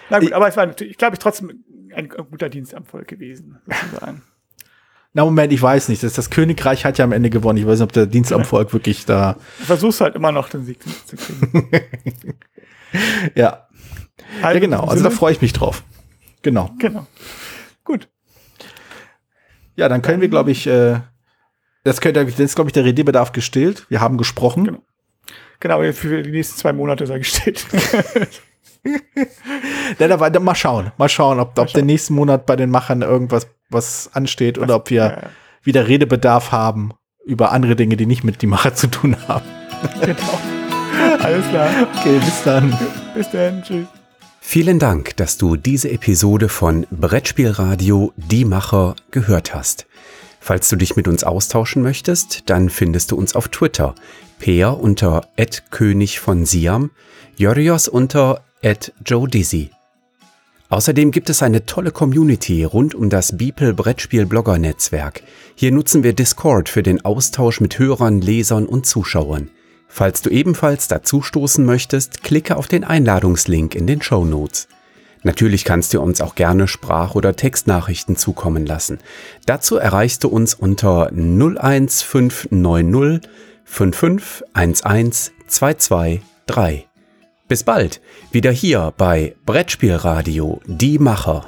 Speaker 3: Na gut, aber es war natürlich, ich glaube, ich trotzdem ein, guter Dienst am Volk gewesen, sozusagen.
Speaker 2: Na Moment, ich weiß nicht. Das, das Königreich hat ja am Ende gewonnen. Ich weiß nicht, ob der Dienst am Volk wirklich da.
Speaker 3: Du versuchst halt immer noch den Sieg zu kriegen.
Speaker 2: ja. Also ja, genau. Also da freue ich mich drauf. Genau.
Speaker 3: Genau. Gut.
Speaker 2: Ja, dann können wir, glaube ich, äh, das, könnte, das ist, glaube ich, der Redebedarf gestillt. Wir haben gesprochen.
Speaker 3: Genau. Genau, für die nächsten zwei Monate sei gestellt.
Speaker 2: Dann aber mal schauen, mal schauen, ob, ob der nächsten Monat bei den Machern irgendwas was ansteht oder ob wir ja, ja. wieder Redebedarf haben über andere Dinge, die nicht mit die Macher zu tun haben.
Speaker 3: Genau. Alles klar.
Speaker 2: Okay, bis dann.
Speaker 3: Bis dann. Tschüss.
Speaker 1: Vielen Dank, dass du diese Episode von Brettspielradio Die Macher gehört hast. Falls du dich mit uns austauschen möchtest, dann findest du uns auf Twitter. Peer unter König von Siam, Jorios unter Joe Dizzy. Außerdem gibt es eine tolle Community rund um das Beeple Brettspiel Blogger Netzwerk. Hier nutzen wir Discord für den Austausch mit Hörern, Lesern und Zuschauern. Falls du ebenfalls dazustoßen möchtest, klicke auf den Einladungslink in den Show Notes. Natürlich kannst du uns auch gerne Sprach- oder Textnachrichten zukommen lassen. Dazu erreichst du uns unter 01590 5511 223. Bis bald, wieder hier bei Brettspielradio Die Macher.